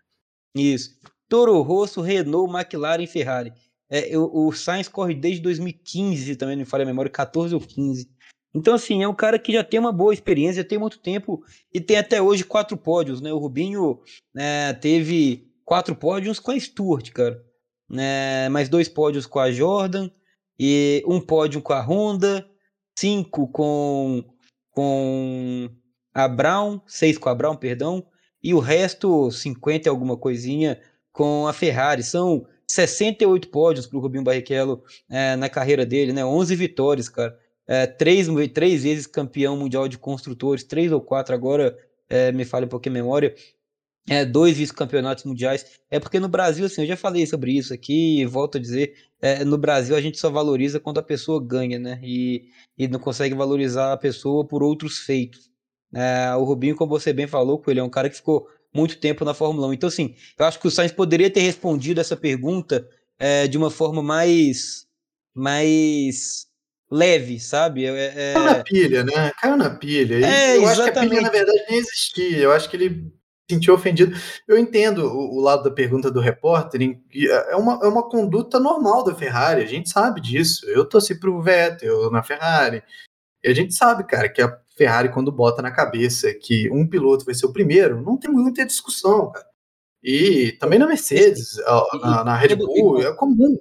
Isso. Toro Rosso, Renault, McLaren e Ferrari. É, o, o Sainz corre desde 2015, também não me falha a memória, 14 ou 15. Então, assim, é um cara que já tem uma boa experiência, já tem muito tempo e tem até hoje quatro pódios, né? O Rubinho né, teve quatro pódios com a Stuart, cara. Né? Mais dois pódios com a Jordan e um pódio com a Honda, cinco com, com a Brown, seis com a Brown, perdão, e o resto, 50 e alguma coisinha, com a Ferrari. São 68 pódios para o Rubinho Barrichello é, na carreira dele, né? 11 vitórias, cara é, três, três vezes campeão mundial de construtores, três ou quatro agora, é, me fale um pouquinho a memória, é, dois vice-campeonatos mundiais. É porque no Brasil, assim, eu já falei sobre isso aqui e volto a dizer, é, no Brasil a gente só valoriza quando a pessoa ganha, né? E, e não consegue valorizar a pessoa por outros feitos. É, o Rubinho, como você bem falou, ele é um cara que ficou muito tempo na Fórmula 1. Então, assim, eu acho que o Sainz poderia ter respondido essa pergunta é, de uma forma mais, mais leve, sabe? É, é... Caiu na pilha, né? Caiu na pilha. É, eu exatamente. acho que a pilha, na verdade, nem existia. Eu acho que ele se sentiu ofendido. Eu entendo o, o, lado da pergunta do repórter. É, é uma, é uma conduta normal da Ferrari. A gente sabe disso. Eu torci pro Vettel na Ferrari. E a gente sabe, cara, que a Ferrari, quando bota na cabeça que um piloto vai ser o primeiro, não tem muita discussão, cara. E também na Mercedes, na, na Red Bull, é comum.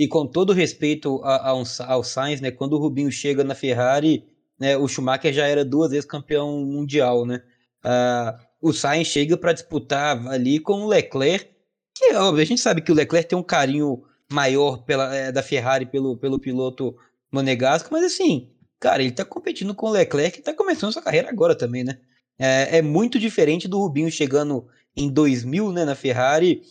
E com todo respeito ao, Sainz, né, quando o Rubinho chega na Ferrari, né, o Schumacher já era duas vezes campeão mundial, né? Uh, o Sainz chega para disputar ali com o Leclerc, que óbvio, a gente sabe que o Leclerc tem um carinho maior pela, é, da Ferrari pelo, pelo piloto monegasco, mas assim, cara, ele tá competindo com o Leclerc e tá começando sua carreira agora também, né? É, é muito diferente do Rubinho chegando em 2000, né, na Ferrari,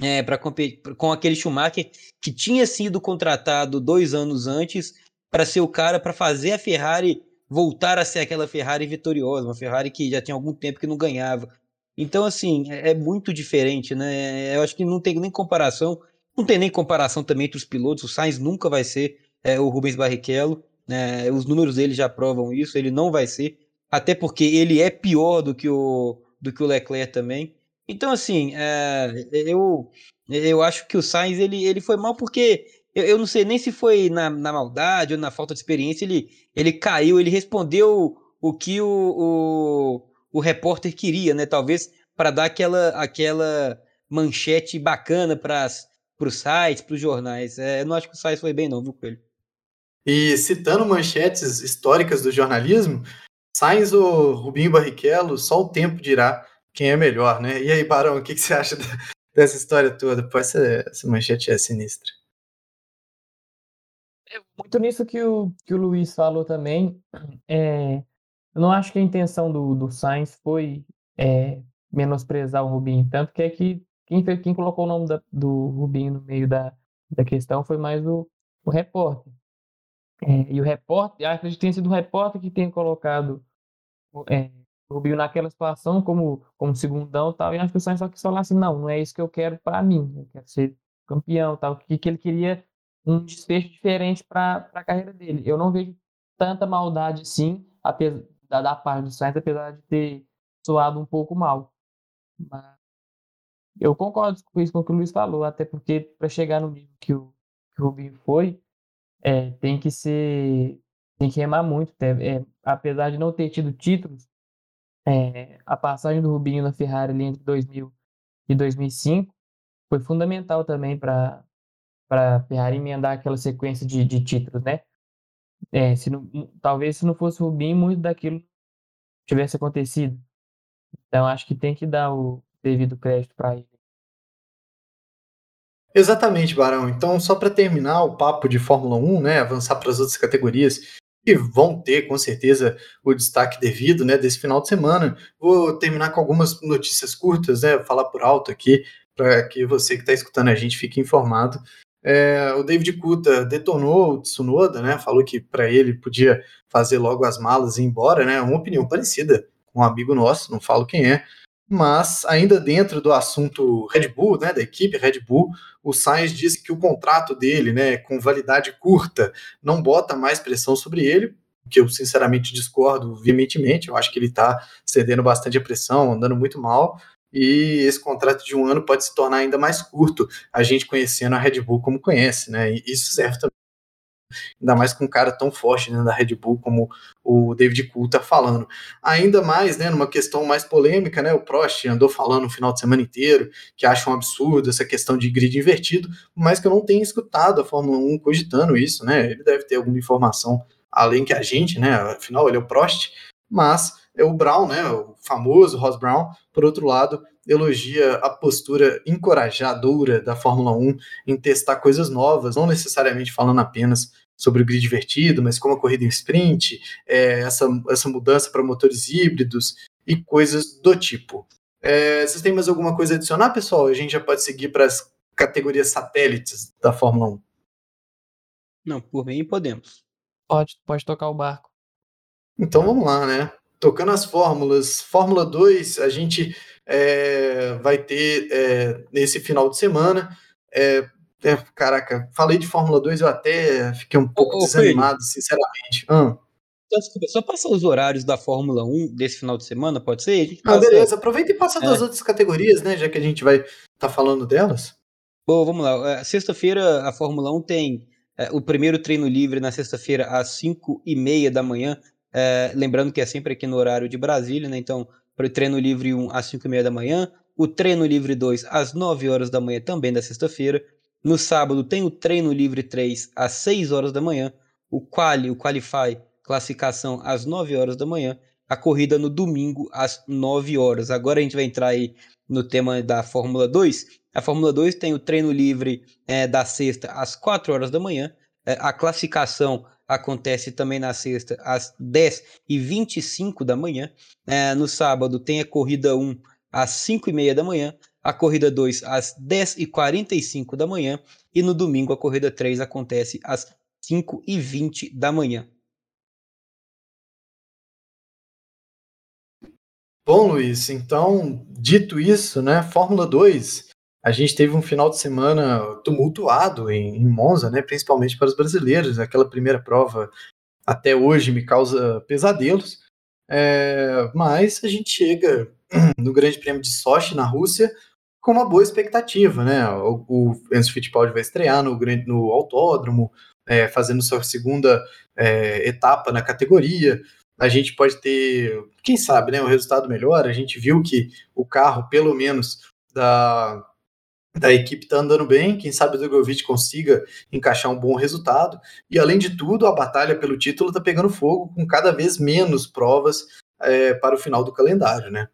é, para com aquele Schumacher que tinha sido contratado dois anos antes para ser o cara para fazer a Ferrari voltar a ser aquela Ferrari vitoriosa, uma Ferrari que já tinha algum tempo que não ganhava. Então, assim, é, é muito diferente, né? Eu acho que não tem nem comparação, não tem nem comparação também entre os pilotos. O Sainz nunca vai ser é, o Rubens Barrichello, né? os números dele já provam isso, ele não vai ser, até porque ele é pior do que o, do que o Leclerc também. Então, assim, é, eu, eu acho que o Sainz ele, ele foi mal porque eu, eu não sei nem se foi na, na maldade ou na falta de experiência, ele, ele caiu, ele respondeu o que o, o, o repórter queria, né? Talvez para dar aquela, aquela manchete bacana para os sites, para os jornais. É, eu não acho que o Sainz foi bem, não, viu, Coelho? E citando manchetes históricas do jornalismo, Sainz ou Rubinho Barrichello, só o tempo dirá quem é melhor, né? E aí, Barão, o que, que você acha dessa história toda? Pô, essa, essa manchete é sinistra. É muito nisso que o, que o Luiz falou também. É, eu não acho que a intenção do, do Sainz foi é, menosprezar o Rubinho, tanto que é que quem, quem colocou o nome da, do Rubinho no meio da, da questão foi mais o, o repórter. É, e o repórter, acho que tenha sido o repórter que tenha colocado é, Rubinho naquela situação como, como segundão tal, e acho que o Sainz só quis falar assim, não, não é isso que eu quero para mim, eu quero ser campeão tal, que, que ele queria um desfecho diferente para a carreira dele. Eu não vejo tanta maldade assim, apesar da, parte do Sainz, apesar de ter soado um pouco mal. Mas eu concordo com isso com o que o Luiz falou, até porque para chegar no nível que o, que o Rubinho foi, é, tem que ser. tem que remar muito. É, apesar de não ter tido títulos, é, a passagem do Rubinho na Ferrari ali entre 2000 e 2005 foi fundamental também para a Ferrari emendar aquela sequência de, de títulos, né? É, se não, talvez se não fosse o Rubinho, muito daquilo tivesse acontecido. Então acho que tem que dar o devido crédito para ele. Exatamente, Barão. Então, só para terminar o papo de Fórmula 1, né, avançar para as outras categorias que vão ter com certeza o destaque devido, né, desse final de semana. Vou terminar com algumas notícias curtas, né, falar por alto aqui para que você que está escutando a gente fique informado. É, o David Kuta detonou o Tsunoda, né? Falou que para ele podia fazer logo as malas e ir embora, né? Uma opinião parecida com um amigo nosso, não falo quem é, mas ainda dentro do assunto Red Bull, né, da equipe Red Bull, o Sainz disse que o contrato dele, né, com validade curta, não bota mais pressão sobre ele, que eu sinceramente discordo veementemente, eu acho que ele está cedendo bastante a pressão, andando muito mal, e esse contrato de um ano pode se tornar ainda mais curto, a gente conhecendo a Red Bull como conhece, né? E isso serve também ainda mais com um cara tão forte né, da Red Bull como o David Cool tá falando. Ainda mais, né, numa questão mais polêmica, né, o Prost andou falando no final de semana inteiro que acha um absurdo essa questão de grid invertido, mas que eu não tenho escutado a Fórmula 1 cogitando isso, né, ele deve ter alguma informação além que a gente, né, afinal ele é o Prost, mas é o Brown, né, o famoso Ross Brown, por outro lado, elogia a postura encorajadora da Fórmula 1 em testar coisas novas, não necessariamente falando apenas sobre o grid divertido, mas como a corrida em sprint, é, essa, essa mudança para motores híbridos e coisas do tipo. É, vocês têm mais alguma coisa a adicionar, pessoal? A gente já pode seguir para as categorias satélites da Fórmula 1. Não, por mim podemos. Pode, pode tocar o barco. Então vamos lá, né? Tocando as fórmulas. Fórmula 2, a gente é, vai ter é, nesse final de semana. É, é, caraca, falei de Fórmula 2, eu até fiquei um pouco ô, desanimado, filho. sinceramente. Hum. Então, desculpa, só passar os horários da Fórmula 1 desse final de semana, pode ser? Ah, beleza, aproveita e passa das é. outras categorias, né, já que a gente vai estar tá falando delas. Bom, vamos lá. É, sexta-feira a Fórmula 1 tem é, o primeiro treino livre na sexta-feira às 5 e meia da manhã. É, lembrando que é sempre aqui no horário de Brasília, né? Então, para o treino livre 1 às 5 e meia da manhã, o treino livre 2 às 9 horas da manhã também da sexta-feira. No sábado tem o treino livre 3 às 6 horas da manhã, o quali, o qualify, classificação às 9 horas da manhã, a corrida no domingo às 9 horas. Agora a gente vai entrar aí no tema da Fórmula 2. A Fórmula 2 tem o treino livre é, da sexta às 4 horas da manhã, é, a classificação acontece também na sexta às 10 e 25 da manhã. É, no sábado tem a corrida 1 às 5 e meia da manhã, a corrida 2 às 10 e 45 da manhã e no domingo a corrida 3 acontece às 5 e 20 da manhã. Bom, Luiz, então, dito isso, né, Fórmula 2, a gente teve um final de semana tumultuado em, em Monza, né, principalmente para os brasileiros. Aquela primeira prova até hoje me causa pesadelos, é, mas a gente chega no Grande Prêmio de Sochi, na Rússia, com uma boa expectativa, né? O, o Enzo Fittipaldi vai estrear no, no autódromo, é, fazendo sua segunda é, etapa na categoria. A gente pode ter, quem sabe, né, um resultado melhor. A gente viu que o carro, pelo menos da, da equipe está andando bem. Quem sabe o Drogovic consiga encaixar um bom resultado. E além de tudo, a batalha pelo título está pegando fogo com cada vez menos provas é, para o final do calendário, né?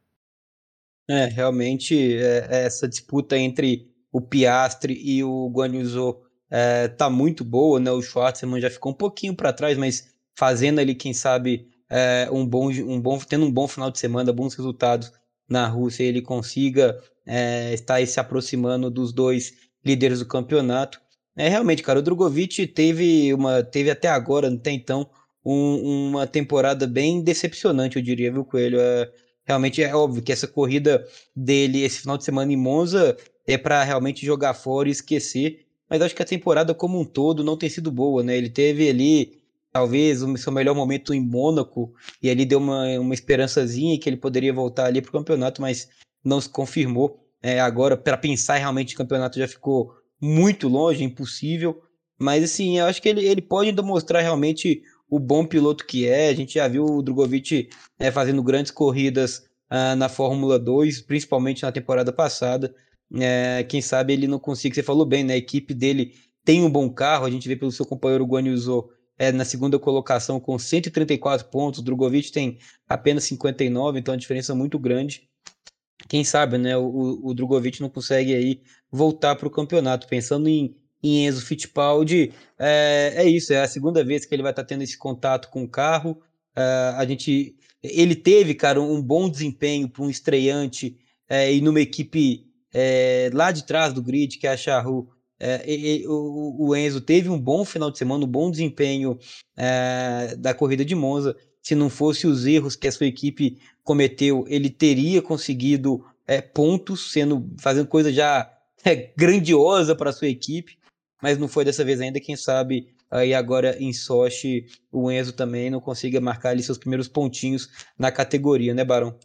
É, realmente é, é, essa disputa entre o Piastre e o Guanyu é, tá muito boa, né? O Schwartzman já ficou um pouquinho para trás, mas fazendo ali, quem sabe, é, um bom, um bom, tendo um bom final de semana, bons resultados na Rússia, ele consiga é, estar se aproximando dos dois líderes do campeonato. É realmente, cara, o Drogovic teve uma, teve até agora, até então, um, uma temporada bem decepcionante, eu diria, viu, Coelho? É, realmente é óbvio que essa corrida dele esse final de semana em Monza é para realmente jogar fora e esquecer. Mas acho que a temporada como um todo não tem sido boa, né? Ele teve ali talvez o seu melhor momento em Mônaco e ali deu uma, uma esperançazinha que ele poderia voltar ali para o campeonato, mas não se confirmou. É, agora, para pensar realmente no campeonato já ficou muito longe, impossível. Mas assim, eu acho que ele, ele pode ainda mostrar realmente o bom piloto que é. A gente já viu o Drogovic né, fazendo grandes corridas uh, na Fórmula 2, principalmente na temporada passada. É, quem sabe ele não consiga, você falou bem, né? A equipe dele tem um bom carro, a gente vê pelo seu companheiro Guan Yu é, na segunda colocação com 134 pontos, o Drogovic tem apenas 59, então a diferença é muito grande. Quem sabe, né? O, o Drogovic não consegue aí voltar para o campeonato. Pensando em em Enzo Fittipaldi. É, é isso, é a segunda vez que ele vai estar tá tendo esse contato com o carro. É, a gente, ele teve, cara, um bom desempenho para um estreante é, e numa equipe é, lá de trás do grid, que é a Charru. É, o, Enzo teve um bom final de semana, um bom desempenho é, da corrida de Monza. Se não fosse os erros que a sua equipe cometeu, ele teria conseguido pontos, sendo fazendo coisa já grandiosa para a sua equipe mas não foi dessa vez ainda. Quem sabe aí agora em Sochi o Enzo também não consiga marcar ali seus primeiros pontinhos na categoria, né, Barão?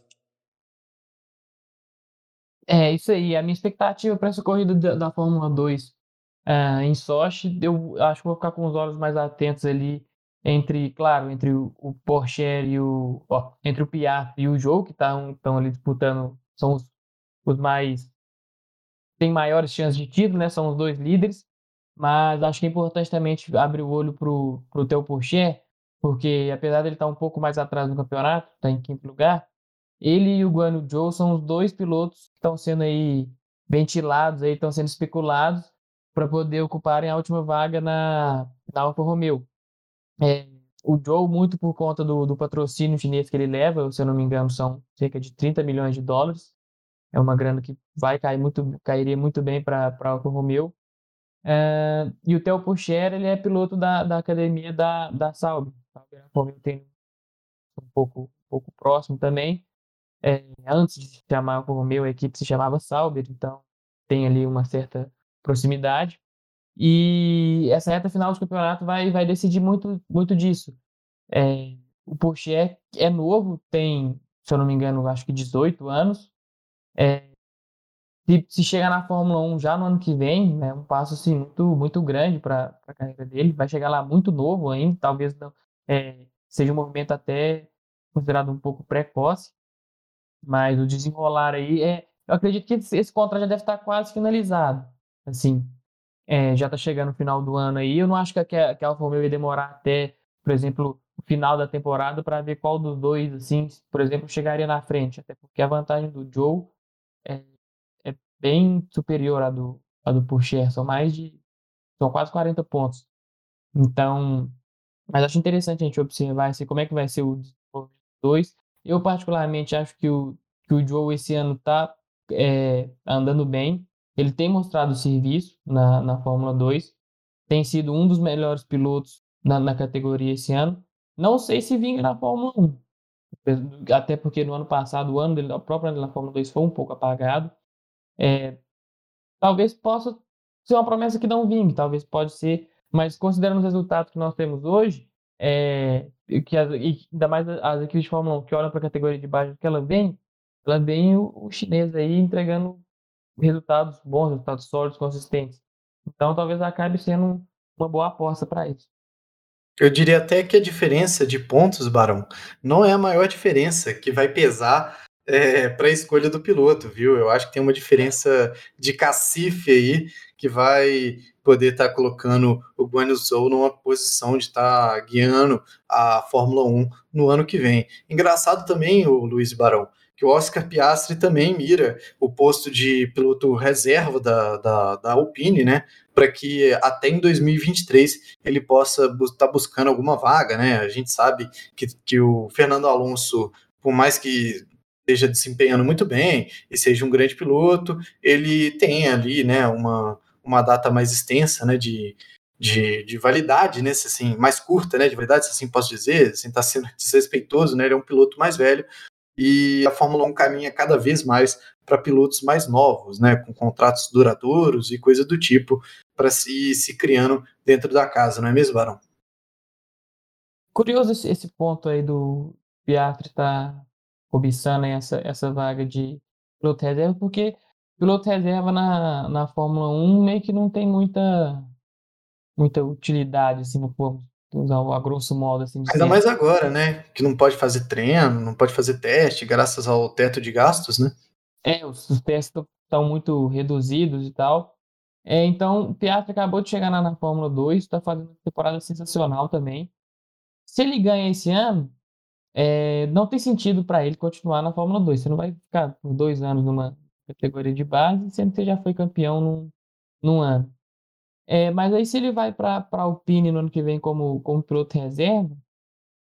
É, isso aí. A minha expectativa para essa corrida da, da Fórmula 2 uh, é, em Sochi, eu acho que vou ficar com os olhos mais atentos ali entre, claro, entre o, o Porsche e o. Ó, entre o Piaf e o Joe, que estão ali disputando, são os, os mais. têm maiores chances de título, né? São os dois líderes. Mas acho que é importante também abrir o olho para o Theo Pourchaire, porque apesar dele estar tá um pouco mais atrás no campeonato, está em quinto lugar, ele e o Guano Joe são os dois pilotos que estão sendo aí ventilados, aí estão sendo especulados para poder ocuparem a última vaga na, na Alfa Romeo. É, o Joe, muito por conta do, do patrocínio chinês que ele leva, se eu não me engano, são cerca de 30 milhões de dólares. É uma grana que vai cair muito, cairia muito bem para a Alfa Romeo. É, e o Theo Pucher, ele é piloto da, da academia da, da Sauber. A tem um pouco, um pouco próximo também. É, antes de se chamar o Romeo, a equipe se chamava Sauber, então tem ali uma certa proximidade. E essa reta final do campeonato vai, vai decidir muito, muito disso. É, o Porsche é novo, tem, se eu não me engano, acho que 18 anos. É, se, se chegar na Fórmula 1 já no ano que vem, é um passo assim, muito, muito grande para a carreira dele. Vai chegar lá muito novo ainda, talvez não, é, seja um movimento até considerado um pouco precoce, mas o desenrolar aí é. Eu acredito que esse, esse contrato já deve estar quase finalizado. Assim, é, já está chegando no final do ano aí. Eu não acho que a, que a Alfa Romeo ia demorar até, por exemplo, o final da temporada para ver qual dos dois, assim, por exemplo, chegaria na frente. Até porque a vantagem do Joe é, bem superior à do, à do Pourchaire, são mais de. são quase 40 pontos. Então, mas acho interessante a gente observar assim, como é que vai ser o desenvolvimento 2. Eu, particularmente, acho que o, que o Joe esse ano está é, andando bem. Ele tem mostrado serviço na, na Fórmula 2. Tem sido um dos melhores pilotos na, na categoria esse ano. Não sei se vinga na Fórmula 1. Até porque no ano passado, o ano dele, a própria ano na Fórmula 2 foi um pouco apagado. É, talvez possa ser uma promessa que não vingue, talvez pode ser, mas considerando os resultados que nós temos hoje, é, que as, e ainda mais as equipes de Fórmula 1 que olham para a categoria de baixo que ela vem, ela vem o, o chinês aí entregando resultados bons, resultados sólidos, consistentes. Então talvez acabe sendo uma boa aposta para isso. Eu diria até que a diferença de pontos, Barão, não é a maior diferença que vai pesar é, para a escolha do piloto, viu? Eu acho que tem uma diferença de cacife aí que vai poder estar tá colocando o Guanyu Zhou numa posição de estar tá guiando a Fórmula 1 no ano que vem. Engraçado também, o Luiz Barão, que o Oscar Piastri também mira o posto de piloto reserva da, da, da Alpine, né? Para que até em 2023 ele possa estar tá buscando alguma vaga, né? A gente sabe que, que o Fernando Alonso, por mais que esteja desempenhando muito bem e seja um grande piloto, ele tem ali né, uma, uma data mais extensa né, de, de, de validade, né, assim, mais curta, né, de validade, se assim posso dizer, estar tá sendo desrespeitoso, né, ele é um piloto mais velho, e a Fórmula 1 caminha cada vez mais para pilotos mais novos, né, com contratos duradouros e coisa do tipo, para se, se criando dentro da casa, não é mesmo, Barão? Curioso esse, esse ponto aí do Piastri estar tá cobiçando essa, essa vaga de piloto reserva, porque piloto reserva na, na Fórmula 1 meio que não tem muita muita utilidade, assim, povo usar a grosso modo, assim. Ainda mais agora, né? Que não pode fazer treino, não pode fazer teste, graças ao teto de gastos, né? É, os, os testes estão muito reduzidos e tal. É, então, o Piastri acabou de chegar na, na Fórmula 2, está fazendo uma temporada sensacional também. Se ele ganha esse ano, é, não tem sentido para ele continuar na Fórmula 2. Você não vai ficar por dois anos numa categoria de base, sendo que você já foi campeão num, num ano. É, mas aí se ele vai para a Alpine no ano que vem como, como piloto reserva,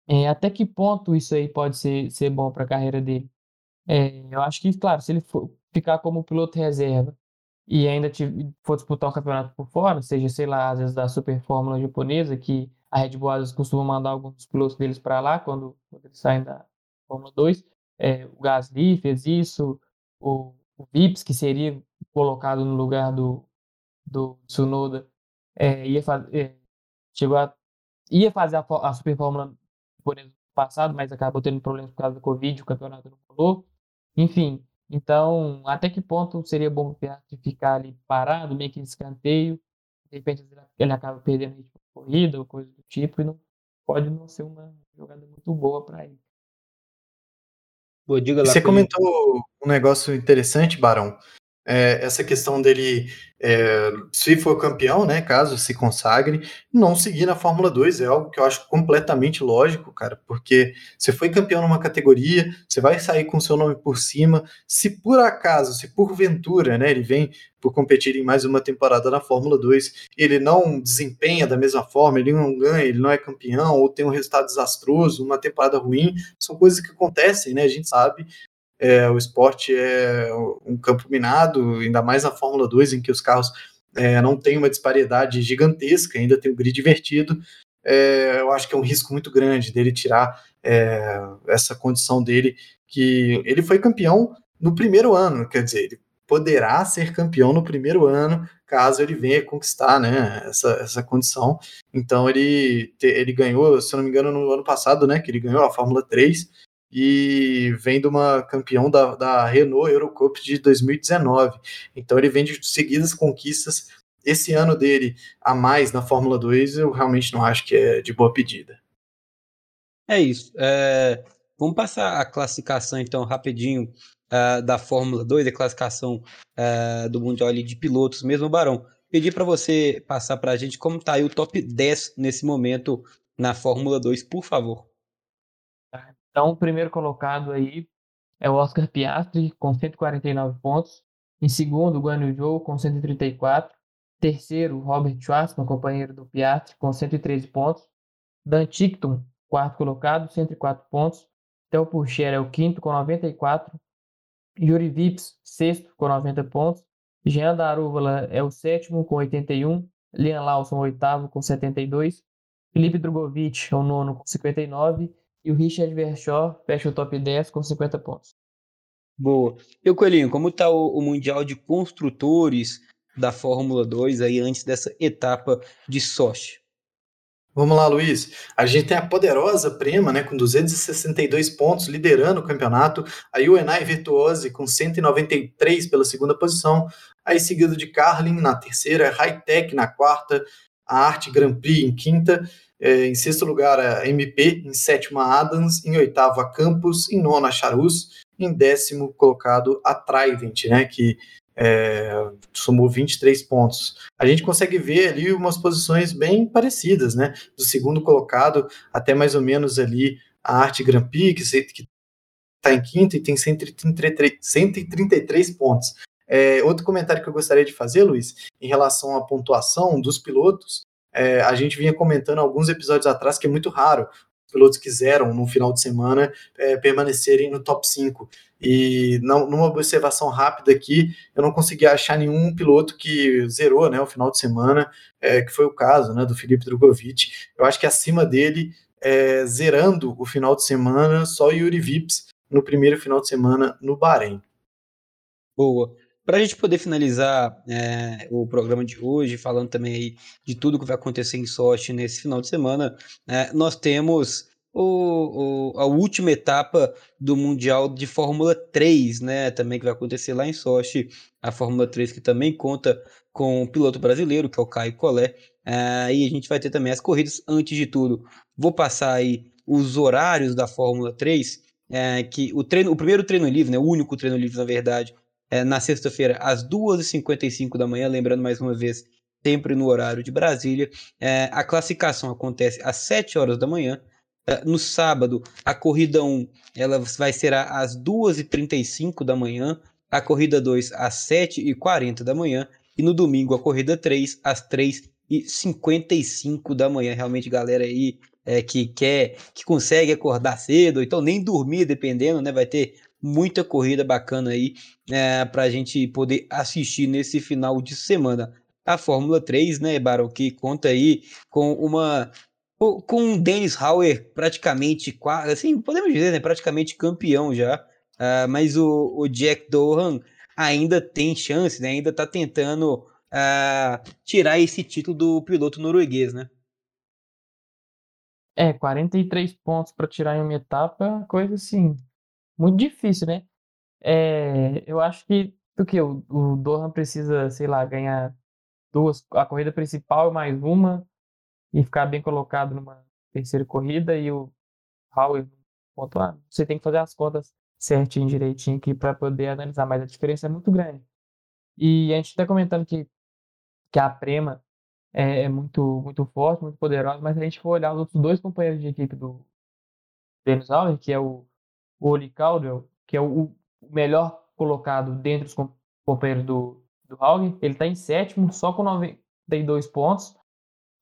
é, até que ponto isso aí pode ser, ser bom para a carreira dele? É, eu acho que, claro, se ele for ficar como piloto reserva e ainda for disputar o campeonato por fora, seja, sei lá, às vezes da Super Fórmula japonesa, que a Red Bull às costuma mandar alguns dos pilotos deles para lá quando, quando, eles saem da Fórmula 2. É, o Gasly fez isso, o, o Vips, que seria colocado no lugar do, do Tsunoda é, ia fazer, é, chegou a, ia fazer a, a Super Fórmula por exemplo, passado, mas acabou tendo problemas por causa do Covid, o campeonato não rolou. Enfim, então, até que ponto seria bom o ficar ali parado, meio que em escanteio, de repente ele acaba perdendo ritmo corrida ou coisa do tipo, e não pode não ser uma jogada muito boa para ele. Você comentou um negócio interessante, Barão, é, essa questão dele, é, se for campeão, né, caso se consagre, não seguir na Fórmula 2 é algo que eu acho completamente lógico, cara, porque você foi campeão numa categoria, você vai sair com seu nome por cima, se por acaso, se porventura, né, ele vem por competir em mais uma temporada na Fórmula 2, ele não desempenha da mesma forma, ele não ganha, ele não é campeão, ou tem um resultado desastroso, uma temporada ruim, são coisas que acontecem, né, a gente sabe, é, o esporte é um campo minado, ainda mais na Fórmula 2, em que os carros é, não têm uma disparidade gigantesca, ainda tem o grid divertido. É, eu acho que é um risco muito grande dele tirar é, essa condição dele, que ele foi campeão no primeiro ano, quer dizer, ele poderá ser campeão no primeiro ano, caso ele venha conquistar né, essa, essa condição. Então ele, ele ganhou, se eu não me engano, no ano passado, né, que ele ganhou a Fórmula 3, e vem de uma campeão da, da Renault Eurocup de 2019. Então ele vem de seguidas conquistas. Esse ano dele a mais na Fórmula 2, eu realmente não acho que é de boa pedida. É isso. É, vamos passar a classificação então rapidinho uh, da Fórmula 2, a classificação uh, do Mundial de Pilotos, mesmo Barão. Pedir para você passar para a gente como está aí o top 10 nesse momento na Fórmula 2, por favor. Então, o primeiro colocado aí é o Oscar Piastri, com 149 pontos. Em segundo, o Guan Zhou, com 134. Terceiro, Robert Schwarzman, companheiro do Piastri, com 113 pontos. Dan Tickton, quarto colocado, 104 pontos. Theo Pourchaire é o quinto, com 94. Yuri Vips, sexto, com 90 pontos. Jean Darúvala é o sétimo, com 81. Liam Lawson, oitavo, com 72. Felipe Drogovic é o nono, com 59. E o Richard Vershaw fecha o top 10 com 50 pontos. Boa. E o Coelhinho, como está o, o, Mundial de Construtores da Fórmula 2 aí antes dessa etapa de Sochi? Vamos lá, Luiz. A gente tem a poderosa Prema, né, com 262 pontos, liderando o campeonato. Aí o Enai Virtuose com 193 pela segunda posição. Aí seguido de Carlin na terceira, High Tech na quarta, a Arte Grand Prix em quinta em sexto lugar, a MP. Em sétimo, a Adams. Em oitavo, a Campos. Em nono, a Charus. Em décimo colocado, a Trident, né, que é, somou 23 pontos. A gente consegue ver ali umas posições bem parecidas, né? Do segundo colocado até mais ou menos ali a Arte Grand Prix, que está em quinto e tem 133, 133 pontos. É, outro comentário que eu gostaria de fazer, Luiz, em relação à pontuação dos pilotos, é, a gente vinha comentando alguns episódios atrás que é muito raro pilotos quiseram no final de semana é, permanecerem no top 5. E não, numa observação rápida aqui, eu não consegui achar nenhum piloto que zerou né, o final de semana, é, que foi o caso né, do Felipe Drogovic. Eu acho que acima dele, é, zerando o final de semana, só Yuri Vips no primeiro final de semana no Bahrein. Boa. Para a gente poder finalizar é, o programa de hoje, falando também aí de tudo que vai acontecer em Sochi nesse final de semana, é, nós temos o, o, a última etapa do Mundial de Fórmula 3, né? Também que vai acontecer lá em Sochi, a Fórmula 3 que também conta com um piloto brasileiro, que é o Caio Collet. É, e a gente vai ter também as corridas. Antes de tudo, vou passar aí os horários da Fórmula 3, é, que o treino, o primeiro treino livre, né, o único treino livre na verdade, é, na sexta-feira, às 2h55 da manhã, lembrando mais uma vez, sempre no horário de Brasília. É, a classificação acontece às 7 horas da manhã. É, no sábado, a corrida 1 ela vai ser às 2h35 da manhã, a corrida 2 às 7h40 da manhã, e no domingo a corrida 3 às 3h55 da manhã. Realmente, galera aí é, que quer, que consegue acordar cedo, ou então nem dormir, dependendo, né? Vai ter muita corrida bacana aí é, para a gente poder assistir nesse final de semana. A Fórmula 3, né, Barão, que conta aí com uma com o Dennis Hauer praticamente, assim, podemos dizer, né, praticamente campeão já, uh, mas o, o, Jack Dohan ainda tem chance, né, ainda está tentando uh, tirar esse título do piloto norueguês, né? É, 43 pontos para tirar em uma etapa, coisa assim, muito difícil, né? É, eu acho que do que o, o Dohan precisa, sei lá, ganhar duas, a corrida principal mais uma e ficar bem colocado numa terceira corrida e o Howard pontuar. Você tem que fazer as contas certinho, direitinho aqui para poder analisar, mas a diferença é muito grande. E a gente está comentando que, que a Prema é, é, muito, muito forte, muito poderosa, mas se a gente for olhar os outros dois companheiros de equipe do Dennis Howard, que é o o Oli Caldwell, que é o, o melhor colocado dentre os companheiros do, do ele está em sétimo, só com 92 pontos.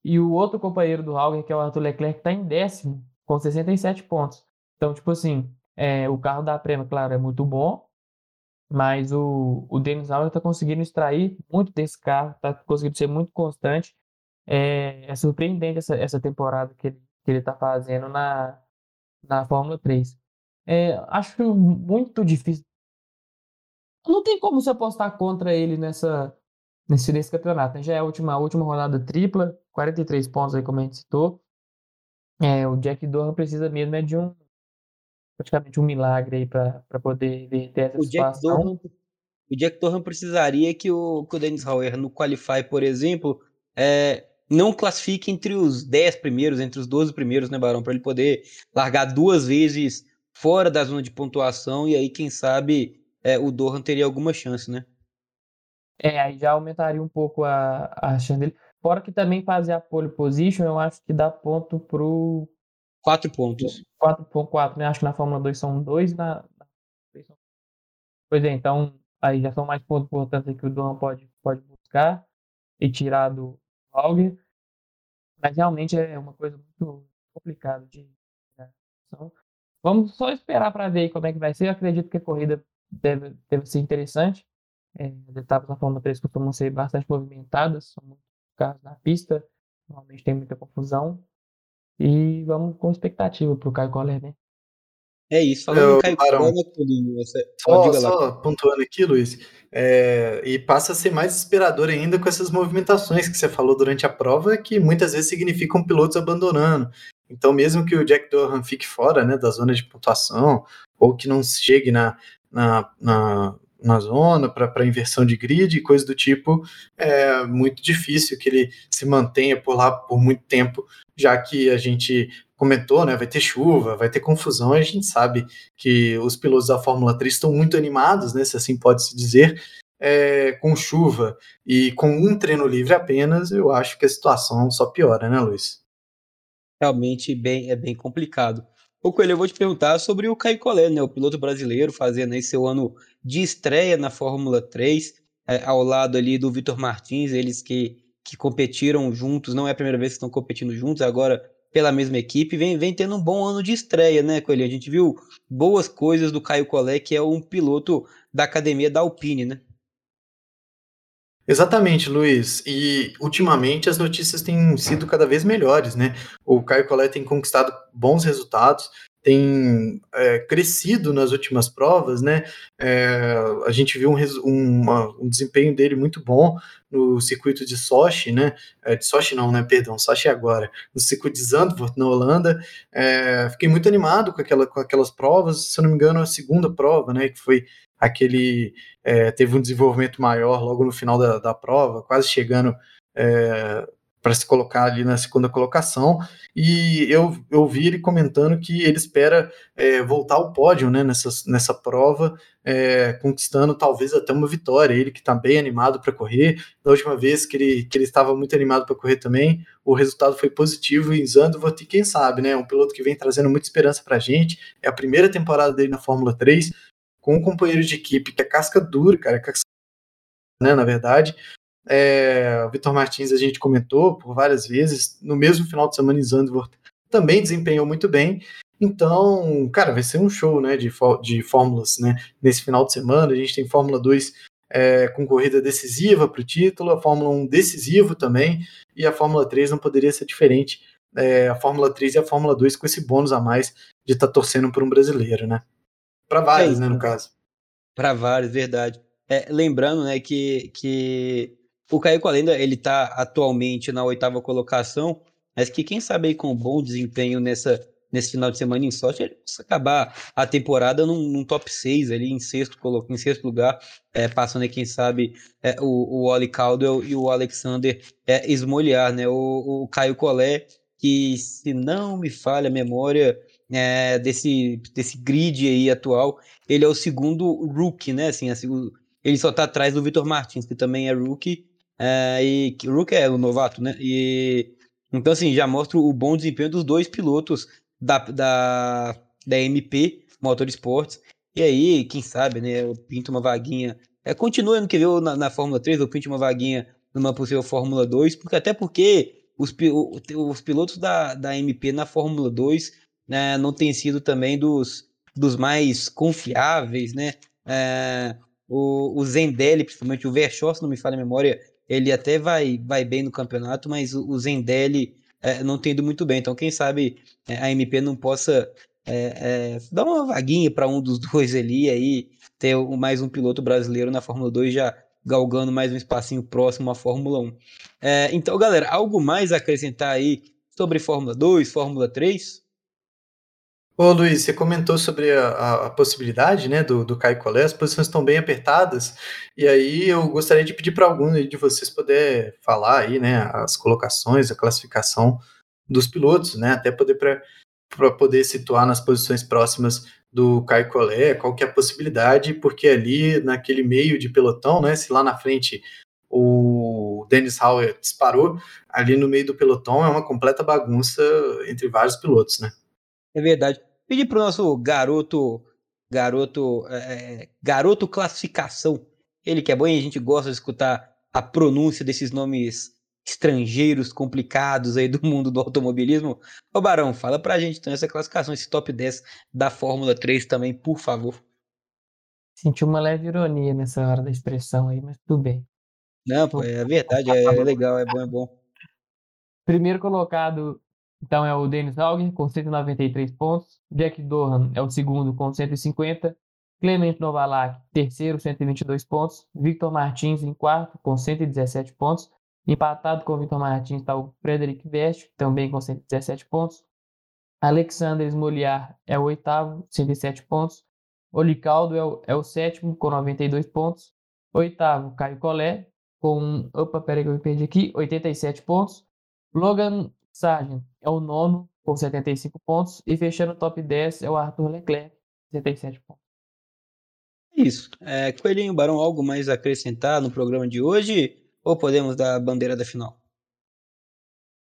E o outro companheiro do Hauger, que é o Arthur Leclerc, está em décimo, com 67 pontos. Então, tipo assim, é, o carro da Prema, claro, é muito bom, mas o, o Dennis está conseguindo extrair muito desse carro, está conseguindo ser muito constante. É, é surpreendente essa, essa temporada que ele está que ele tá fazendo na, na Fórmula 3. É, acho muito difícil. Não tem como você apostar contra ele nessa, nesse, nesse campeonato. Né? Já é a última, a última rodada tripla, 43 pontos aí, como a gente citou. É, o Jack Dohan precisa mesmo é de um praticamente um milagre aí para poder verter essa o situação. Jack Dohan, o Jack Dohan precisaria que o, que o Dennis Hauer no Qualify, por exemplo, é, não classifique entre os 10 primeiros, entre os 12 primeiros, né, Barão? Para ele poder largar duas vezes fora da zona de pontuação, e aí, quem sabe, é, o Dohan teria alguma chance, né? É, aí já aumentaria um pouco a, a chance dele. Fora que também fazer a pole position, eu acho que dá ponto pro. Quatro pontos. 4.4, né? Acho que na Fórmula 2 são dois, na. Pois é, então aí já são mais pontos importantes que o Dohan pode, pode buscar e tirar do Auger. Mas realmente é uma coisa muito complicada de. Vamos só esperar para ver como é que vai ser. Eu acredito que a corrida deve, deve ser interessante. É, as etapas da Fórmula 3 costumam ser bastante movimentadas, são muitos carros na pista, normalmente tem muita confusão. E vamos com expectativa para o Caio Coller, né? É isso, falando em Caio Coller, só, só pontuando aqui, Luiz, é, e passa a ser mais esperador ainda com essas movimentações que você falou durante a prova, que muitas vezes significam pilotos abandonando. Então, mesmo que o Jack Dohan fique fora né, da zona de pontuação, ou que não chegue na, na, na, na zona para inversão de grid e coisa do tipo, é muito difícil que ele se mantenha por lá por muito tempo, já que a gente comentou, né, vai ter chuva, vai ter confusão, a gente sabe que os pilotos da Fórmula 3 estão muito animados, né, se assim pode se dizer, é, com chuva e com um treino livre apenas, eu acho que a situação só piora, né, Luiz? Realmente bem, é bem complicado. O Coelho, eu vou te perguntar sobre o Caio Collet, né, o piloto brasileiro, fazendo aí seu ano de estreia na Fórmula 3, é, ao lado ali do Vitor Martins, eles que, que competiram juntos, não é a primeira vez que estão competindo juntos, agora pela mesma equipe, vem, vem tendo um bom ano de estreia, né, Coelho? A gente viu boas coisas do Caio Collet, que é um piloto da academia da Alpine, né? Exatamente, Luiz. E ultimamente as notícias têm sido cada vez melhores, né? O Caio Collet tem conquistado bons resultados, tem é, crescido nas últimas provas, né? É, a gente viu um, um, um, desempenho dele muito bom no circuito de Sochi, né? É, de Sochi não, né? Perdão, Sochi agora. No circuito de Zandvoort, na Holanda. É, fiquei muito animado com, aquela, com aquelas provas. Se eu não me engano, a segunda prova, né? Que foi aquele. É, teve um desenvolvimento maior logo no final da, da prova, quase chegando é, para se colocar ali na segunda colocação. E eu, eu vi ele comentando que ele espera é, voltar ao pódio né, nessa, nessa prova, é, conquistando talvez até uma vitória. Ele que está bem animado para correr. Da última vez que ele, que ele estava muito animado para correr também, o resultado foi positivo em Zandvoort. E quem sabe, né? Um piloto que vem trazendo muita esperança para a gente. É a primeira temporada dele na Fórmula 3, com um companheiro de equipe que é casca dura, cara, casca, né, na verdade, é, o Vitor Martins a gente comentou por várias vezes, no mesmo final de semana em Zandvoort também desempenhou muito bem. Então, cara, vai ser um show né, de, de fórmulas né, nesse final de semana. A gente tem Fórmula 2 é, com corrida decisiva para o título, a Fórmula 1 decisivo também, e a Fórmula 3 não poderia ser diferente. É, a Fórmula 3 e a Fórmula 2 com esse bônus a mais de estar tá torcendo por um brasileiro, né? Para vários, é né, no caso. Para vários, verdade. É, lembrando, né, que, que o Caio Colenda, ele tá atualmente na oitava colocação, mas que quem sabe aí com um bom desempenho nessa, nesse final de semana em sorte, ele possa acabar a temporada num, num, top 6 ali, em sexto, em sexto lugar, é, passando aí, quem sabe, é, o, o Oli Caldwell e o Alexander é, esmolhar, né? O, o Caio Collet, que se não me falha a memória é, desse, desse grid aí atual, ele é o segundo rookie, né? Assim, assim ele só tá atrás do Vitor Martins, que também é rookie, é, e o Rook é o novato, né? E então, assim, já mostra o bom desempenho dos dois pilotos da, da, da MP Motorsports. E aí, quem sabe, né? Eu pinto uma vaguinha. É, continua ano que vem na, na Fórmula 3, eu pinto uma vaguinha numa possível Fórmula 2, porque até porque os, os pilotos da, da MP na Fórmula 2 né, não têm sido também dos, dos mais confiáveis, né? É, o, o principalmente o Verschoss, não me falha a memória, ele até vai, vai bem no campeonato, mas o, o é, não tem ido muito bem. Então, quem sabe é, a MP não possa é, é dar uma vaguinha para um dos dois ali, aí ter mais um piloto brasileiro na Fórmula 2 já galgando mais um espacinho próximo à Fórmula 1. É, então, galera, algo mais a acrescentar aí sobre Fórmula 2, Fórmula 3? Ô Luiz, você comentou sobre a, a, possibilidade né, do, do Caio Collet, as posições estão bem apertadas, e aí eu gostaria de pedir para algum de vocês poder falar aí, né, as colocações, a classificação dos pilotos, né, até poder para poder situar nas posições próximas do Caio Collet, qual que é a possibilidade, porque ali naquele meio de pelotão, né, se lá na frente o Dennis Hauer disparou, ali no meio do pelotão é uma completa bagunça entre vários pilotos, né. É verdade. Pedir pro nosso garoto, garoto, é, garoto classificação. Ele que é bom e a gente gosta de escutar a pronúncia desses nomes estrangeiros complicados aí do mundo do automobilismo. Ô Barão, fala pra gente então essa classificação, esse top 10 da Fórmula 3 também, por favor. Senti uma leve ironia nessa hora da expressão aí, mas tudo bem. Não, pô, é verdade, é, é legal, é bom, é bom. Primeiro colocado, então é o Dennis Auger com 193 pontos, Jack Dohan é o segundo com 150, Clement Novalak, terceiro, 122 pontos, Victor Martins em quarto com 117 pontos, empatado com Victor Martins está o Frederic Vest, também com 117 pontos, Alexander Smoliar é o oitavo, 107 pontos, Olicaldo é o, é o sétimo com 92 pontos, oitavo Caio Collet com, opa, peraí que eu me perdi aqui, 87 pontos, Logan Sargent é o nono, com 75 pontos. E fechando o top 10 é o Arthur Leclerc, 77 pontos. Isso. É, Coelhinho, Barão, algo mais a acrescentar no programa de hoje? Ou podemos dar a bandeira da final?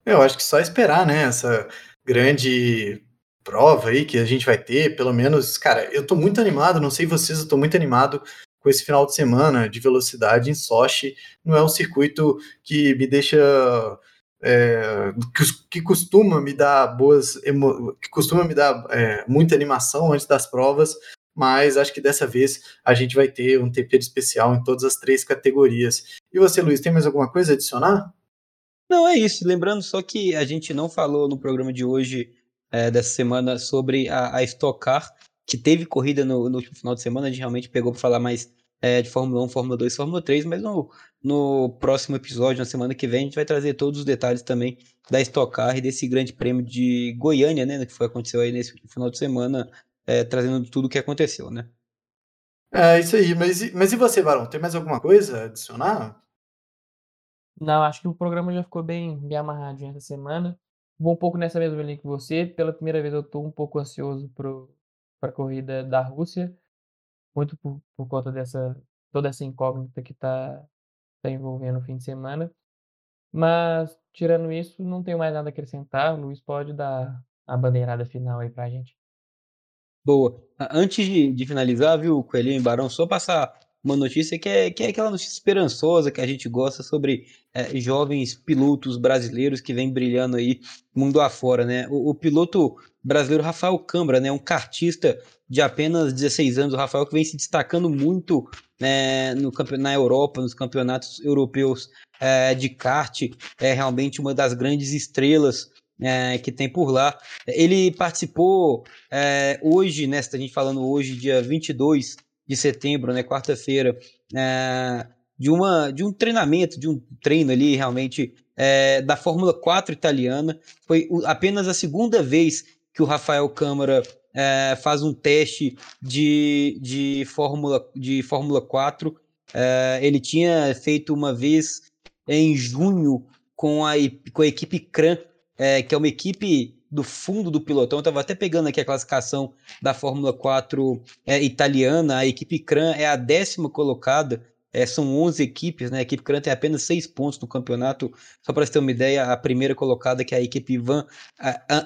Eu acho que só esperar, né? Essa grande prova aí que a gente vai ter, pelo menos, cara, eu tô muito animado, não sei vocês, eu tô muito animado com esse final de semana de velocidade em Sochi. Não é um circuito que me deixa é, que, que, costuma me dar boas, que costuma me dar é, muita animação antes das provas, mas acho que dessa vez a gente vai ter um tempero especial em todas as três categorias. E você, Luiz, tem mais alguma coisa a adicionar? Não, é isso. Lembrando só que a gente não falou no programa de hoje, é, dessa semana, sobre a, a Stock Car, que teve corrida no, no último final de semana. A gente realmente pegou para falar mais é, de Fórmula 1, Fórmula 2, Fórmula 3, mas no, no próximo episódio, na semana que vem, a gente vai trazer todos os detalhes também da Stock Car e desse grande prêmio de Goiânia, né, que foi aconteceu aí nesse final de semana, é, trazendo tudo o que aconteceu, né? É isso aí, mas, mas e você, Barão? Tem mais alguma coisa a adicionar? Não, acho que o programa já ficou bem, bem amarradinho essa semana. Vou um pouco nessa mesma linha que você. Pela primeira vez eu estou um pouco ansioso para a corrida da Rússia, muito por, por conta dessa toda essa incógnita que está tá envolvendo o fim de semana. Mas, tirando isso, não tenho mais nada a acrescentar. O Luiz pode dar a bandeirada final aí para a gente. Boa. Antes de, de finalizar, viu, Coelhinho e Barão, só passar uma notícia que é, que é aquela notícia esperançosa que a gente gosta sobre é, jovens pilotos brasileiros que vêm brilhando aí mundo afora, né? O, o, piloto brasileiro Rafael Cambra, né? Um cartista de apenas 16 anos, o Rafael que vem se destacando muito né, no, na Europa, nos campeonatos europeus é, de kart, é realmente uma das grandes estrelas é, que tem por lá. Ele participou é, hoje, né, a gente falando hoje, dia 22 de setembro, né, quarta-feira, é, de, uma, de um treinamento, de um treino ali realmente é, da Fórmula 4 italiana. Foi apenas a segunda vez que o Rafael Câmara é, faz um teste de, de, Fórmula, de Fórmula 4. É, ele tinha feito uma vez em junho com a, com a equipe CRAN que é uma equipe do fundo do pilotão. Estava até pegando aqui a classificação da Fórmula 4 é, italiana. A equipe CRAN é a décima colocada. É, são 11 equipes, né? A equipe CRAN tem apenas 6 pontos no campeonato. Só para você ter uma ideia, a primeira colocada, que é a equipe Van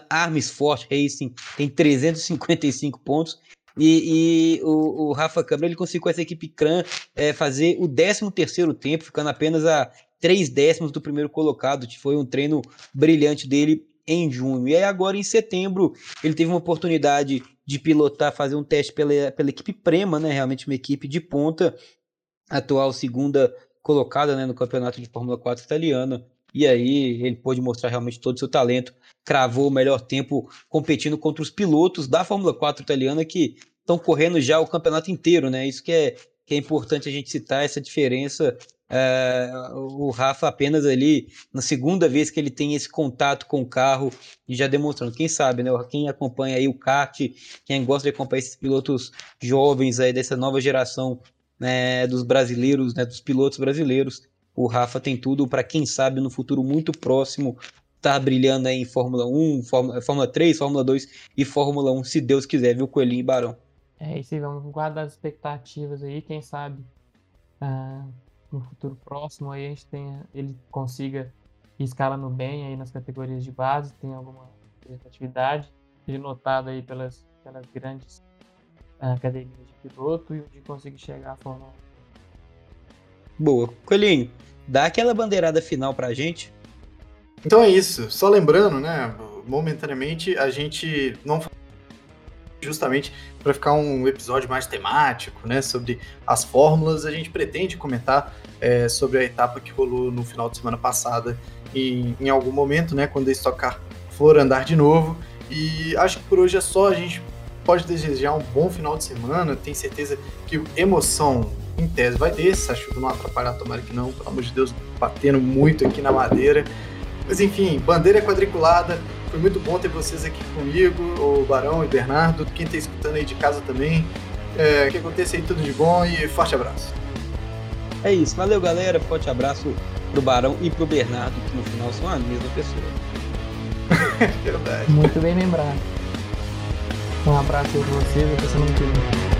Arms Force Racing, tem 355 pontos. E, e o, o, Rafa Câmara ele conseguiu com essa equipe CRAN é, fazer o 13 terceiro tempo, ficando apenas a três décimos do primeiro colocado, que foi um treino brilhante dele em junho. E aí agora em setembro ele teve uma oportunidade de pilotar, fazer um teste pela, pela equipe Prema, né? Realmente uma equipe de ponta, atual segunda colocada né, no campeonato de Fórmula 4 italiana. E aí ele pôde mostrar realmente todo o seu talento, cravou o melhor tempo competindo contra os pilotos da Fórmula 4 italiana que estão correndo já o campeonato inteiro, né? Isso que é, que é importante a gente citar essa diferença é, o Rafa apenas ali na segunda vez que ele tem esse contato com o carro e já demonstrando, quem sabe, né? Quem acompanha aí o kart, quem gosta de acompanhar esses pilotos jovens aí dessa nova geração né, dos brasileiros, né, dos pilotos brasileiros, o Rafa tem tudo para quem sabe no futuro muito próximo tá brilhando aí em Fórmula 1, Fórmula, Fórmula 3, Fórmula 2 e Fórmula 1, se Deus quiser, viu, Coelhinho e Barão? É isso aí, vamos guardar as expectativas aí, quem sabe. Uh no futuro próximo aí a gente tenha, ele consiga ir escalando bem aí nas categorias de base, tem alguma representatividade, seja notado aí pelas, pelas grandes uh, academias de piloto e onde consiga chegar à Fórmula 1. Boa. Coelhinho, dá aquela bandeirada final pra gente. Então é isso. Só lembrando, né? Momentaneamente a gente não justamente para ficar um episódio mais temático, né, sobre as fórmulas, a gente pretende comentar é, sobre a etapa que rolou no final de semana passada e em algum momento, né, quando a Stock Car for andar de novo. E acho que por hoje é só, a gente pode desejar um bom final de semana, tenho certeza que emoção em tese vai ter, se a chuva não atrapalhar, tomara que não, pelo amor de Deus, batendo muito aqui na madeira. Mas enfim, bandeira quadriculada, foi muito bom ter vocês aqui comigo, o Barão e Bernardo, quem está escutando aí de casa também. É, que aconteça aí tudo de bom e forte abraço. É isso, valeu galera, forte abraço pro Barão e pro Bernardo, que no final são a mesma pessoa. Verdade. Muito bem lembrado. Um abraço aí pra vocês, até semana que vem.